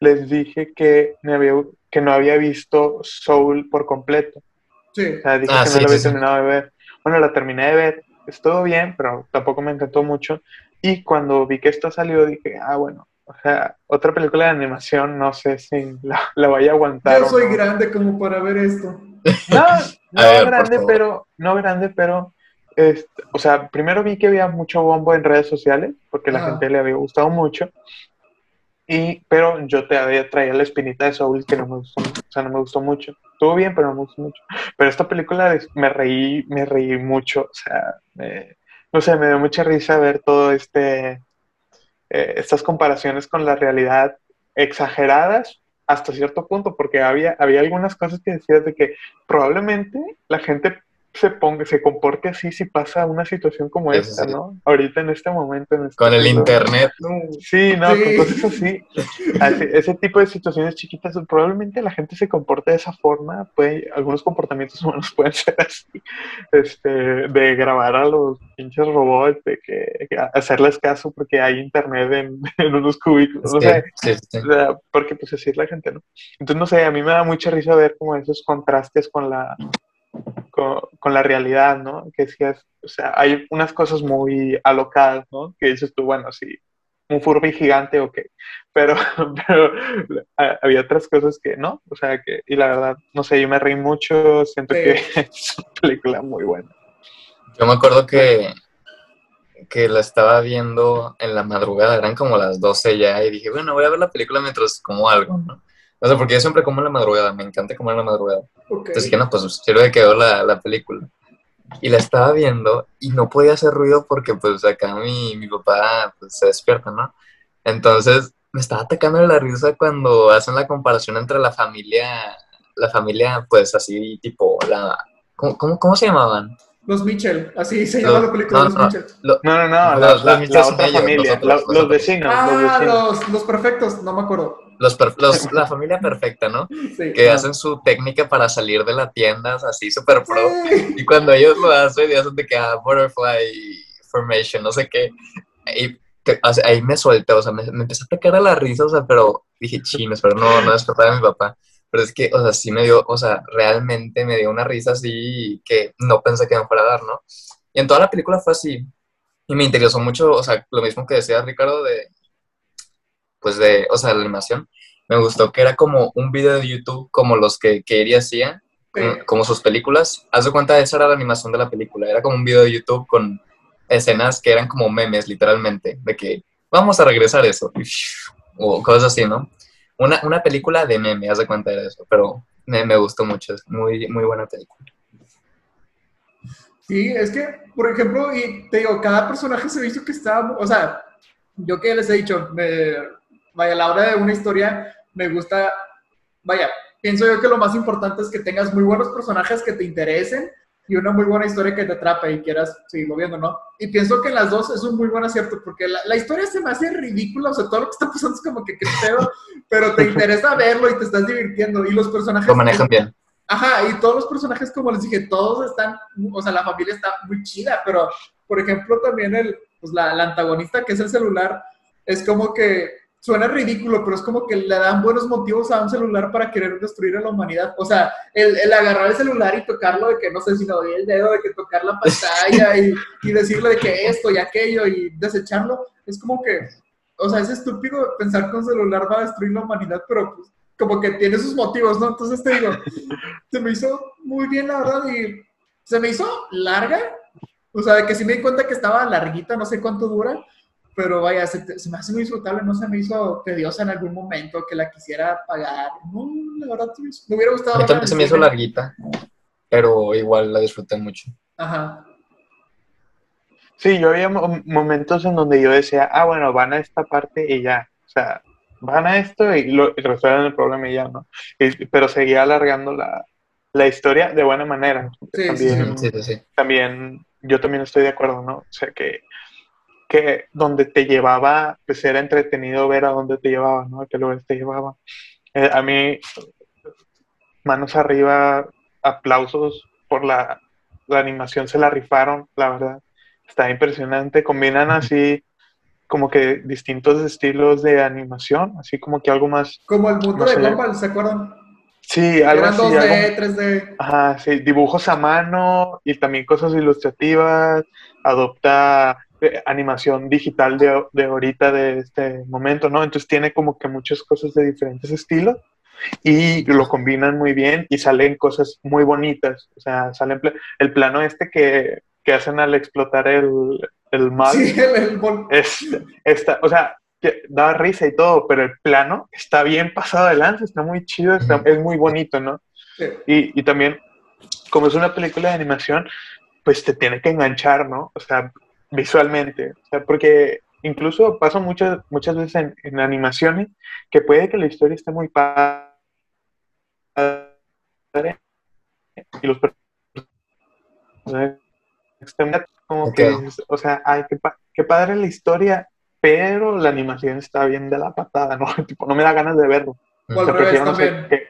les dije que, me había, que no había visto Soul por completo. Sí. O sea, dije Ah, que sí, no la había sí, sí. terminado de ver. Bueno, la terminé de ver, estuvo bien, pero tampoco me encantó mucho. Y cuando vi que esto salió, dije, ah, bueno, o sea, otra película de animación, no sé si la, la vaya a aguantar. Yo o soy no. grande como para ver esto. No, no ver, grande, pero, no grande, pero, este, o sea, primero vi que había mucho bombo en redes sociales, porque la Ajá. gente le había gustado mucho, y, pero yo todavía traía la espinita de Soul que no me gustó, o sea, no me gustó mucho. Estuvo bien, pero no me gustó mucho. Pero esta película me reí, me reí mucho, o sea, me- no sé, me dio mucha risa ver todo este, eh, estas comparaciones con la realidad exageradas hasta cierto punto, porque había, había algunas cosas que decías de que probablemente la gente se ponga, se comporte así si pasa una situación como Sí, esta, sí. ¿no? Ahorita en este momento. En este Con el siglo. internet, no. Sí, no, Sí. con cosas así. Así- Ese tipo de situaciones chiquitas, probablemente la gente se comporte de esa forma, puede, algunos comportamientos humanos pueden ser así, este, de grabar a los pinches robots, de que, que hacerles caso porque hay internet en, en unos cubículos, no Sí, sé, sí, sí. o sea, porque pues así es la gente, ¿no? Entonces, no sé, a mí me da mucha risa ver como esos contrastes con la, con, con la realidad, ¿no? Que decías, o sea, hay unas cosas muy alocadas, ¿no? Que dices tú, bueno, sí, un Furby gigante, ok, pero, pero a- había otras cosas que no, o sea, que, y la verdad, no sé, yo me reí mucho, siento Sí. que es una película muy buena. Yo me acuerdo que, que la estaba viendo en la madrugada, eran como las 12 ya, y dije, bueno, voy a ver la película mientras como algo, ¿no? O sea, porque yo siempre como en la madrugada, me encanta comer en la madrugada. Ok. Entonces dije, no, pues sirve que veo la, la película. Y la estaba viendo y no podía hacer ruido porque pues acá mi, mi papá pues, se despierta, ¿no? Entonces me estaba atacando la risa cuando hacen la comparación entre la familia, la familia pues así tipo la... ¿Cómo, cómo, cómo se llamaban? Los Mitchell, así se llama No, la película, no, Los no. Mitchell. Lo- No, no, no, No, la, los la- Mitchell la son otra ellos, familia, nosotros, la- los nosotros. vecinos, los Ah, vecinos. los, los perfectos, no me acuerdo. Los, los- la familia perfecta, ¿no? Sí. Que Ah. hacen su técnica para salir de la tienda así súper pro. Sí. Y cuando ellos lo hacen, y hacen de que ah, butterfly formation, no sé qué. Y te- o sea, ahí me suelta, o sea, me, me empezó a atacar a la risa, o sea, pero dije, chinos, pero no, no despertar a mi papá. Pero es que, o sea, sí me dio, o sea, realmente me dio una risa así que no pensé que me fuera a dar, ¿no? Y en toda la película fue así. Y me interesó mucho, o sea, lo mismo que decía Ricardo de, pues de, o sea, la animación. Me gustó que era como un video de YouTube como los que Katie hacía, como, Sí. como sus películas. Haz de cuenta, esa era la animación de la película. Era como un video de YouTube con escenas que eran como memes, literalmente, de que vamos a regresar eso, o cosas así, ¿no? Una, una película de meme, haz de cuenta de eso, pero me, me gustó mucho, es muy, muy buena película. Sí, es que, por ejemplo, y te digo, cada personaje se me hizo que estaba, o sea, yo que les he dicho, me, vaya, a la hora de una historia, me gusta, vaya, pienso yo que lo más importante es que tengas muy buenos personajes que te interesen y una muy buena historia que te atrape y quieras seguirlo viendo, ¿no? Y pienso que en las dos es un muy buen acierto, porque la, la historia se me hace ridícula, o sea, todo lo que está pasando es como que qué pedo, pero te interesa verlo y te estás divirtiendo, y los personajes... Lo manejan bien. Ajá, y todos los personajes, como les dije, todos están, o sea, la familia está muy chida, pero, por ejemplo, también el, pues la, la antagonista, que es el celular, es como que suena ridículo, pero es como que le dan buenos motivos a un celular para querer destruir a la humanidad. O sea, el, el agarrar el celular y tocarlo, de que no sé si lo doy el dedo, de que tocar la pantalla y, decirle de que esto y aquello y desecharlo, es como que, o sea, es estúpido pensar que un celular va a destruir la humanidad, pero pues como que tiene sus motivos, ¿no? Entonces te digo, se me hizo muy bien, la verdad, y se me hizo larga. O sea, de que sí me di cuenta que estaba larguita, no sé cuánto dura, pero vaya, se, te- se me hace muy disfrutable, no se me hizo tediosa en algún momento que la quisiera pagar. No, la verdad, me, hubiera gustado. A mí también se me hizo larguita, pero igual la disfruté mucho. Ajá. Sí, yo había mo- momentos en donde yo decía, ah, bueno, van a esta parte y ya. O sea, van a esto y, lo, y resuelven el problema y ya, ¿no? Y- pero seguía alargando la, la historia de buena manera. Sí, sí, también, Sí, sí, sí. también, yo también estoy de acuerdo, ¿no? O sea, que, que donde te llevaba, pues era entretenido ver a dónde te llevaba, ¿no? A qué lugar te llevaba. Eh, a mí, manos arriba, aplausos por la, la animación se la rifaron, la verdad. Está impresionante. Combinan así como que distintos estilos de animación, así como que algo más... Como el mundo No de. Gumball, ¿se acuerdan? Sí, algo Eran así. 2D, algo- 3D. Ajá, sí, dibujos a mano y también cosas ilustrativas, adopta animación digital de, de ahorita, de este momento, ¿no? Entonces tiene como que muchas cosas de diferentes estilos y lo combinan muy bien y salen cosas muy bonitas, o sea, salen el plano este que, que hacen al explotar el, el mar. Sí, el, el Es, está, o sea, que da risa y todo, pero el plano está bien pasado adelante, está muy chido, está- es muy bonito, ¿no? sí. Y, y también, como es una película de animación, pues te tiene que enganchar, ¿no? O sea, visualmente. O sea, porque incluso pasa muchas, muchas veces en, en animaciones que puede que la historia esté muy padre y los personajes como que, o sea, ay, qué, pa- qué padre la historia, pero la animación está bien de la patada, ¿no? Tipo, no me da ganas de verlo. O al sea, revés también. que-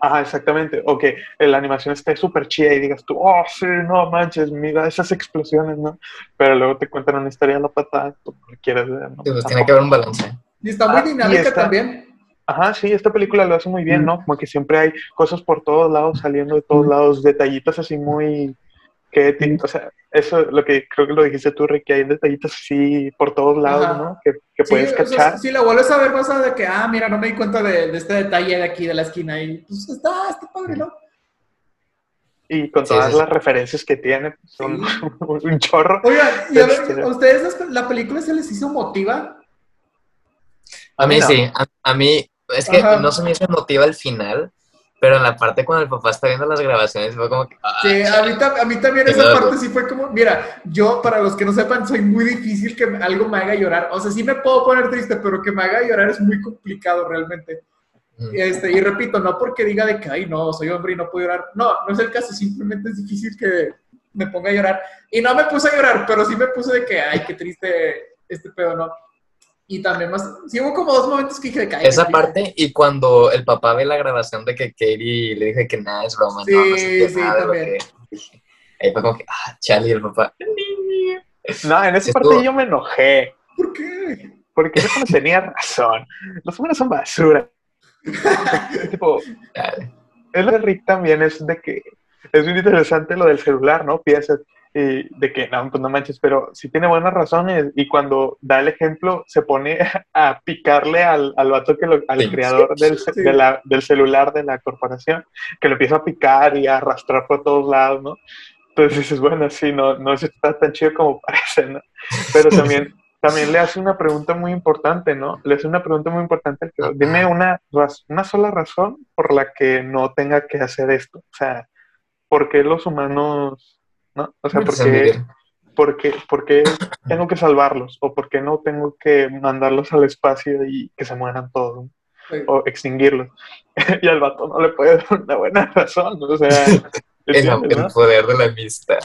Ajá, exactamente. O que la animación esté súper chida y digas tú, oh, sí, no manches, mira esas explosiones, ¿no? Pero luego te cuentan una historia de la patada, tú no quieres ver, ¿no? Sí, pues tiene que haber un balance. Y está muy Ah, dinámica está- también. Ajá, sí, esta película lo hace muy bien, Mm. ¿no? Como que siempre hay cosas por todos lados, saliendo de todos lados, detallitos así muy... Que, o sea, eso lo que creo que lo dijiste tú, Rick, que hay detallitos así por todos lados, Ajá. ¿no? Que, que Sí, puedes o sea, cachar. si la vuelves a ver, vas a ver que, ah, mira, no me di cuenta de, de este detalle de aquí, de la esquina. Y pues está, está padre, ¿no? Y con todas sí, sí. las referencias que tiene, pues, son Sí. un chorro. Oigan, y a ver, Este- ¿a ustedes las- la película se les hizo emotiva? A mí No. sí, a, a mí, es que Ajá. no se me hizo emotiva al final, pero en la parte cuando el papá está viendo las grabaciones fue como que... ah, Sí, a mí, a mí también esa loco. parte sí fue como, mira, yo, para los que no sepan, soy muy difícil que algo me haga llorar. O sea, sí me puedo poner triste, pero que me haga llorar es muy complicado realmente. mm, Este, y repito, no porque diga de que, ay, no, soy hombre y no puedo llorar. No, no es el caso, simplemente es difícil que me ponga a llorar. Y no me puse a llorar, pero sí me puse de que, ay, qué triste este pedo, ¿no? Y también más, sí hubo como dos momentos que dije qué Esa parte y cuando el papá ve la grabación de que Katie le dije que nada es broma, no, no Sí, sentía sí, nada de lo también. que dije. Ahí fue como que, ah, chale, y el papá. No, en esa Sí, parte yo me enojé. ¿Por qué? Porque no tenía razón. Los humanos son basura. tipo, Chale. el de Rick también es de que es muy interesante lo del celular, ¿no? Piensas y de que no, pues no manches, pero sí tiene buenas razones. Y cuando da el ejemplo, se pone a picarle al, al vato que lo- al Sí. creador del, ce- Sí. de la- del celular de la corporación, que lo empieza a picar y a arrastrar por todos lados, ¿no? Entonces dices, bueno, sí, no, no está tan chido como parece, ¿no? Pero también, también le hace una pregunta muy importante, ¿no? Le hace una pregunta muy importante. al creador. Dime una, una sola razón por la que no tenga que hacer esto. O sea, ¿por qué los humanos, no? O sea, ¿por Sin qué, vivir. por qué- por qué tengo que salvarlos? ¿O por qué no tengo que mandarlos al espacio y que se mueran todos? Sí. O extinguirlos. y al vato no le puede dar una buena razón, o sea... El, ¿entiendes, el no? poder de la amistad.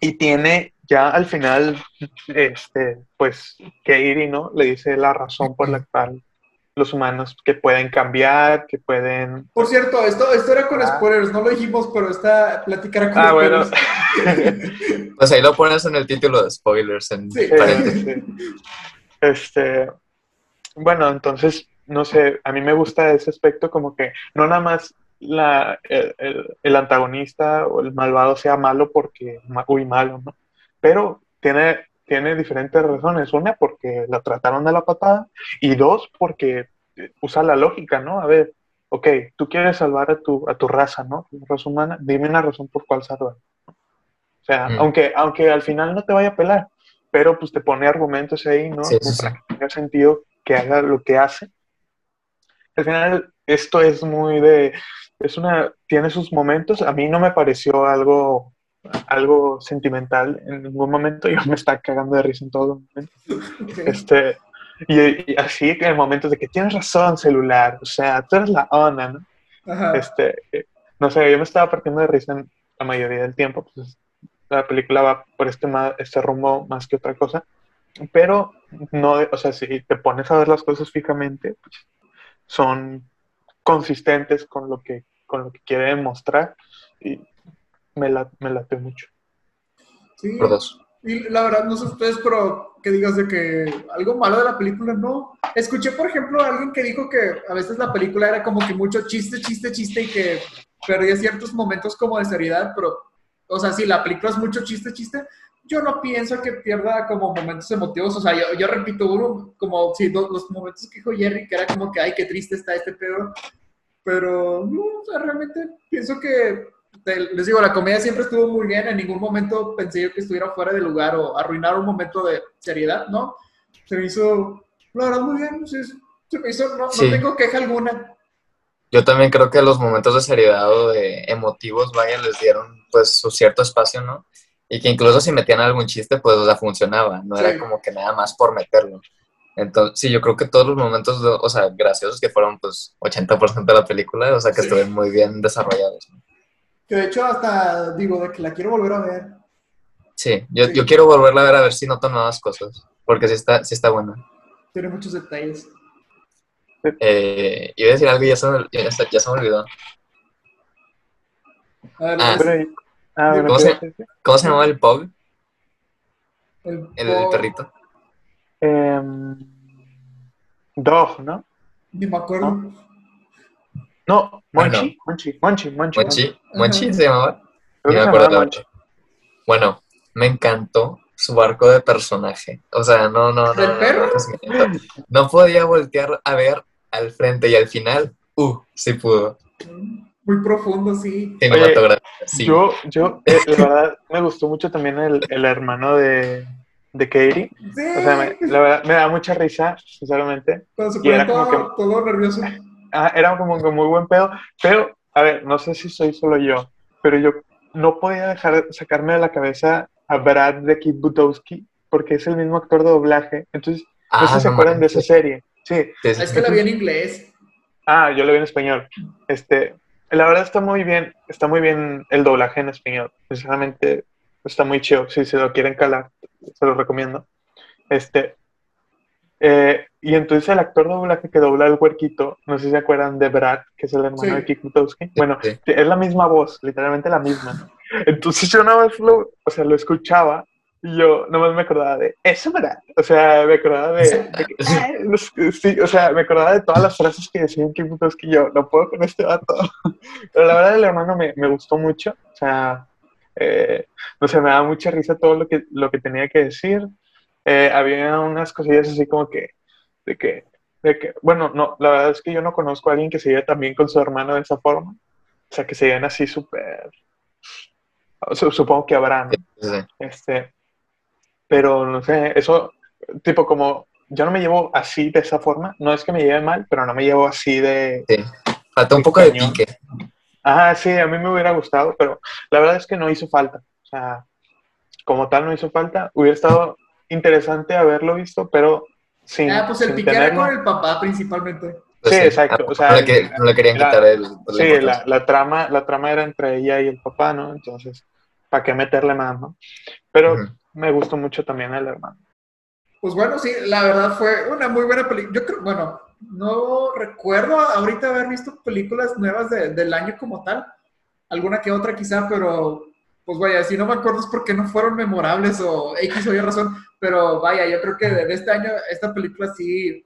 Y tiene ya al final, este, pues, Katie, ¿no? Le dice la razón por la cual los humanos que pueden cambiar, que pueden... Por cierto, esto, esto era con Ah. spoilers, no lo dijimos, pero esta plática era con Ah, bueno. spoilers. Pues ahí lo pones en el título de spoilers. En Sí. Eh, Este, bueno, entonces, no sé, a mí me gusta ese aspecto como que no nada más la, el, el- el antagonista o el malvado sea malo porque, uy, malo, ¿no? Pero tiene, tiene diferentes razones. Una, porque la trataron de la patada y dos, porque eh, usa la lógica, ¿no? A ver, ok, tú quieres salvar a tu, a tu raza, ¿no? Raza humana, dime una razón por cuál salvar. O sea, Mm. aunque, aunque al final no te vaya a pelar, pero pues te pone argumentos ahí, ¿no? Sí, sí, para que tenga sentido que haga lo que hace. Al final, esto es muy de, es una, tiene sus momentos. A mí no me pareció algo, algo sentimental en ningún momento. Yo me estaba cagando de risa en todo momento. Este, y, y así en momentos de que tienes razón, celular, o sea, tú eres la onda, ¿no? Ajá. Este, eh, no sé, yo me estaba partiendo de risa en la mayoría del tiempo, pues la película va por este, este rumbo más que otra cosa, pero no, o sea, si te pones a ver las cosas fijamente, pues, son consistentes con lo que, con lo que quiere demostrar y me, la, me late mucho. Sí. Por dos. Y la verdad, no sé ustedes, pero que digas de que algo malo de la película, no. Escuché, por ejemplo, a alguien que dijo que a veces la película era como que mucho chiste, chiste, chiste y que perdía ciertos momentos como de seriedad, pero, o sea, si la película es mucho chiste, chiste, yo no pienso que pierda como momentos emotivos. O sea, yo, yo repito uno, como si los, los momentos que dijo Jerry, que era como que, ay, qué triste está este pedo. Pero, no, o sea, realmente pienso que les digo, la comedia siempre estuvo muy bien, en ningún momento pensé yo que estuviera fuera de lugar o arruinar un momento de seriedad, ¿no? Se me hizo, la verdad, muy bien, sí, se me hizo, no, no Sí. tengo queja alguna. Yo también creo que los momentos de seriedad o de emotivos, vaya, les dieron pues su cierto espacio, ¿no? Y que incluso si metían algún chiste, pues, o sea, funcionaba, no Sí. era como que nada más por meterlo. Entonces, sí, yo creo que todos los momentos, o sea, graciosos que fueron, pues, 80% de la película, o sea, que Sí. estuvieron muy bien desarrollados. ¿no? Que de hecho hasta digo de que la quiero volver a ver. Sí, yo, Sí. yo quiero volverla a ver a ver si noto nuevas cosas, porque sí está, sí está buena. Tiene muchos detalles. Eh, iba a decir algo y ya se me, ya se- ya se me olvidó. A ver, Ah. Pero, ah, ¿Cómo ¿qué se-? ¿Cómo se llamaba el Pug? el, El, perrito. Em, Dog, ¿no? Ni me acuerdo. No, Monchi, Bueno. Monchi, Monchi, Monchi. Monchi, Monchi Ajá. se llamaba. Creo Ni que me se acuerdo Monchi. Bueno, me encantó su arco de personaje. O sea, no, no, no. ¿Del no, perro? no. No podía voltear a ver al frente y al final, uh, sí pudo. Muy profundo, sí. Cinematografía, sí. Yo, yo, eh, la verdad, me gustó mucho también el, el hermano de, de Katie. Sí. O sea, me- la verdad, me da mucha risa, sinceramente. Cuando se pone como todo nervioso. Ah, era como que muy buen pedo, pero, a ver, no sé si soy solo yo, pero yo no podía dejar de sacarme de la cabeza a Brad de Kid Butowski, porque es el mismo actor de doblaje. Entonces, no Ah, sé si se no acuerdan de esa serie. Sí, sí, Es que la vi en inglés. Ah, yo lo vi en español. Este, la verdad está muy bien, está muy bien el doblaje en español. Sinceramente, está muy chido. Si se lo quieren calar, se lo recomiendo. Este, eh, y entonces el actor de doblaje que dobla el huerquito, no sé si se acuerdan de Brad, que es el hermano Sí. de Kik Butowski. Bueno, sí. es la misma voz, literalmente la misma. Entonces yo nada más lo, o sea, lo escuchaba y yo nada más me acordaba de eso, Brad. O sea, me acordaba de, de que, "Ah, los- sí, o sea, me acordaba de todas las frases que decían Kik Butowski y yo, no puedo con este vato. Pero la verdad el hermano me, me gustó mucho, o sea, eh, no sé, me daba mucha risa todo lo que, lo que tenía que decir. Eh, había unas cosillas así como que, de que, de que, bueno, no, la verdad es que yo no conozco a alguien que se lleve también con su hermano de esa forma. O sea, que se lleven así súper, su- supongo que habrá, ¿no? Sí. Este, pero no sé, eso, tipo como, yo no me llevo así de esa forma, no es que me lleve mal, pero no me llevo así de, Sí. Falta un poco de pique. ah, sí, a mí me hubiera gustado, pero la verdad es que no hizo falta, o sea, como tal no hizo falta, hubiera estado interesante haberlo visto, pero sin, Ah, pues el sin pique era tenerlo. con el papá principalmente. Pues Sí, exacto, Ah, o sea, no, le que- no le querían la- quitar el. Sí, la, trama, la trama era entre ella y el papá, ¿no? Entonces, ¿para qué meterle más, no? Pero me gustó mucho también el hermano. Pues bueno, sí, la verdad fue una muy buena película. Yo creo, bueno, no recuerdo ahorita haber visto películas nuevas de- del año como tal. Alguna que otra quizá, pero pues vaya, si no me acuerdo es porque no fueron memorables o X o Y razón. Pero vaya, yo creo que de este año esta película sí,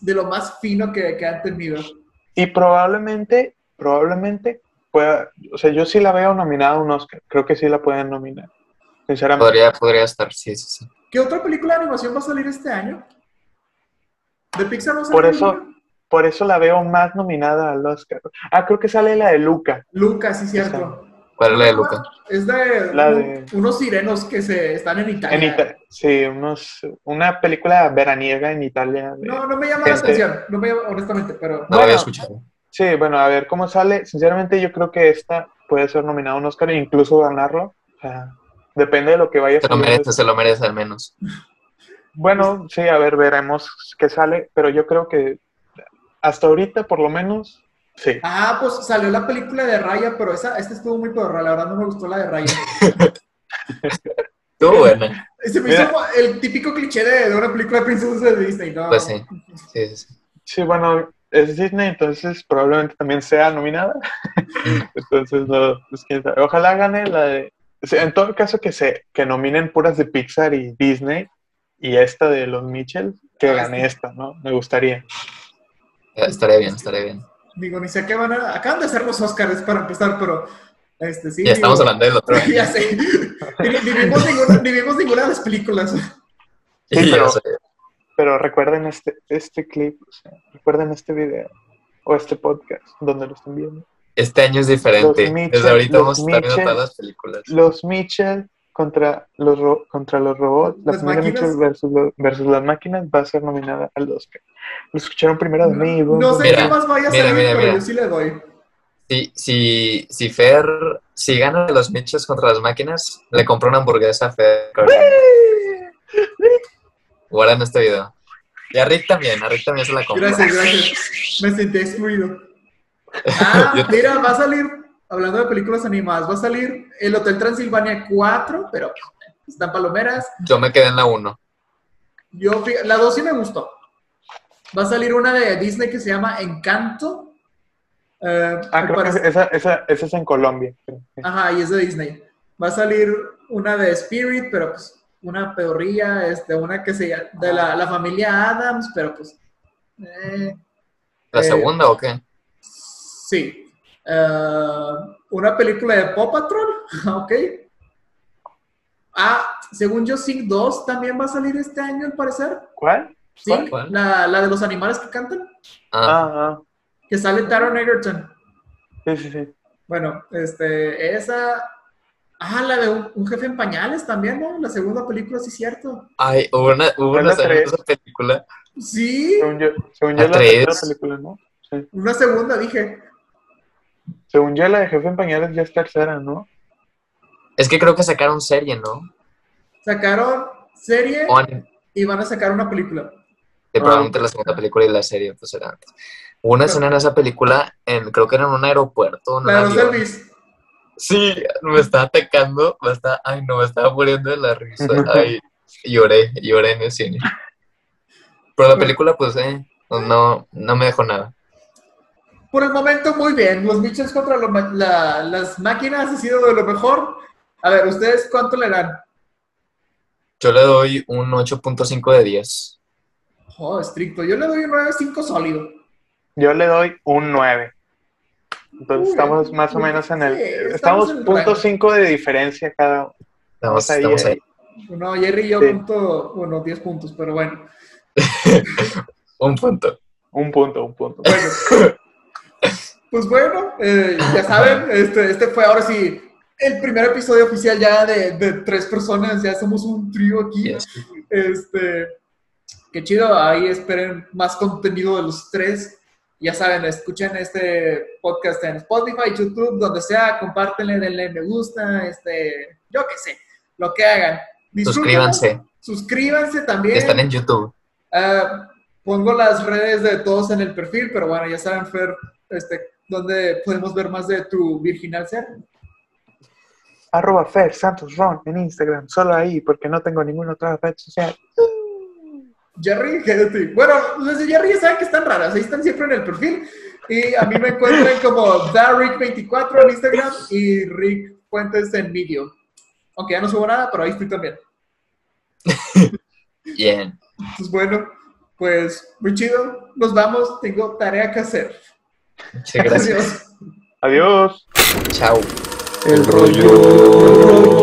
de lo más fino que, que han tenido. Y probablemente, probablemente pueda, o sea, yo sí la veo nominada a un Oscar, creo que sí la pueden nominar, sinceramente. Podría, podría estar, sí, sí, sí. ¿Qué otra película de animación va a salir este año? ¿De Pixar no sale Por eso- ninguna? Por eso la veo más nominada al Oscar. Ah, creo que sale la de Luca. Lucas, sí, cierto. ¿Cuál es la de Luca? Es de, La de- unos sirenos que se están en Italia. En Ita- sí, unos, una película veraniega en Italia. No, no me llama la Gente. atención, no me llama, honestamente, pero No lo Bueno. había escuchado. Sí, bueno, a ver cómo sale. Sinceramente, yo creo que esta puede ser nominada a un Oscar e incluso ganarlo. O sea, depende de lo que vaya Se lo merece, se lo merece al menos. Bueno, sí, a ver, veremos qué sale, pero yo creo que hasta ahorita, por lo menos, sí. Ah, pues salió la película de Raya, pero esa, esta estuvo muy pedorra, la verdad no me gustó la de Raya. Estuvo buena. Se me Mira. hizo el típico cliché de, de una película de princesas de Disney, ¿no? Pues sí. Sí, sí, sí. Sí, bueno, es Disney, entonces probablemente también sea nominada. entonces, no, pues quién sabe. Ojalá gane la de o sea, en todo caso que se que nominen puras de Pixar y Disney y esta de los Mitchell, que Ah, gane esta, ¿no? Me gustaría. Eh, Estaría bien, estaría bien. Digo, ni sé qué van a... Acaban de hacer los Oscars para empezar, pero... Este, sí, Ya estamos hablando del otro. ya sé. Ni, ni vimos ninguna, ni vimos ninguna de las películas. Sí, pero-. Pero recuerden este, este clip, o sea, recuerden este video o este podcast donde lo están viendo. Este año es diferente. Los Mitchell- Desde ahorita vamos a estar viendo todas las películas. Los Mitchell contra los, ro- contra los robots, la máquinas. Mitchell versus, los- versus las máquinas va a ser nominada al Oscar. Lo escucharon primero de mí. No, vos- sé Mira, qué más vaya a mira, salir, mira, pero mira. yo sí le doy. Si, si, si Fer, si gana los Mitchells contra las máquinas, le compro una hamburguesa a Fer. Guardan este video. Y a Rick también, a Rick también se la compro. Gracias, gracias. Me sentí excluido. Ah, mira, va a salir, hablando de películas animadas, va a salir el Hotel Transilvania 4, pero están palomeras. Yo me quedé en la 1. Yo, la 2 sí me gustó. Va a salir una de Disney que se llama Encanto. Eh, Ah, creo que parecer- esa, esa, esa es en Colombia. Ajá, y es de Disney. Va a salir una de Spirit, pero pues una pedorría, este, una que se llama de la, la familia Adams, pero pues eh, ¿La Eh, segunda o qué? sí. Eh, una película de Paw Patrol, ok. Ah, según yo, Sing 2 también va a salir este año, al parecer. ¿Cuál? Sí, ¿Cuál? La, la de los animales que cantan, Ah, Ah, ah, que sale Taron Egerton. sí, sí, sí. Bueno, este, esa. Ah, la de un, un jefe en pañales también, ¿no? La segunda película, sí, cierto. ay, hubo una, hubo una esa película. Sí, Según yo, según La yo la tres. tercera película, ¿no? Sí. una segunda, dije. Según yo la de Jefe en Pañales ya es tercera, ¿no? Es que creo que sacaron serie, ¿no? Sacaron serie y van a sacar una película. Ah, probablemente ok. la segunda película y la serie pues era antes. Hubo una escena en esa película, en, creo que era en un aeropuerto. en un La de. Elvis. Sí, me estaba atacando, me estaba, ay no, me estaba muriendo de la risa. Ay, lloré, lloré en el cine. Pero la película, pues, eh, no, no me dejó nada. Por el momento, muy bien. Los Mitchells contra lo la- las máquinas ha sido de lo mejor. A ver, ¿ustedes cuánto le dan? Yo le doy un 8.5 de 10. Oh, estricto. Yo le doy un 9.5 sólido. Yo le doy un 9. Entonces Uy, estamos más o menos en el... sí, estamos estamos en el punto rango. 5 de diferencia cada uno. Estamos, ahí, estamos ahí. ahí. No, Jerry y yo Sí. punto, bueno, 10 puntos, pero bueno. Un punto. Un punto, un punto. Bueno, pues bueno, eh, ya saben, este, este fue ahora sí el primer episodio oficial ya de, de tres personas, ya somos un trío aquí. Yes. Este, qué chido, ahí esperen más contenido de los tres. Ya saben, escuchen este podcast en Spotify, YouTube, donde sea, compártenle, denle me gusta, este, yo qué sé, lo que hagan. Disfrútenlo, Suscríbanse. Suscríbanse también. Están en YouTube. Ah, pongo las redes de todos en el perfil, pero bueno, ya saben, Fer, este, donde podemos ver más de tu virginal ser. Arroba Fer Santos Ron en Instagram, solo ahí, porque no tengo ninguna otra red social. Jerry, quédate. Bueno, los de Jerry ya saben que están raras, ahí están siempre en el perfil. Y a mí me encuentran como DaRick24 en Instagram y Rick Fuentes en Medium. Aunque ya no subo nada, pero ahí estoy también. Bien. Pues bueno, pues muy chido. Nos vamos, tengo tarea que hacer. Muchas gracias. Adiós. Adiós. Chao. El rollo.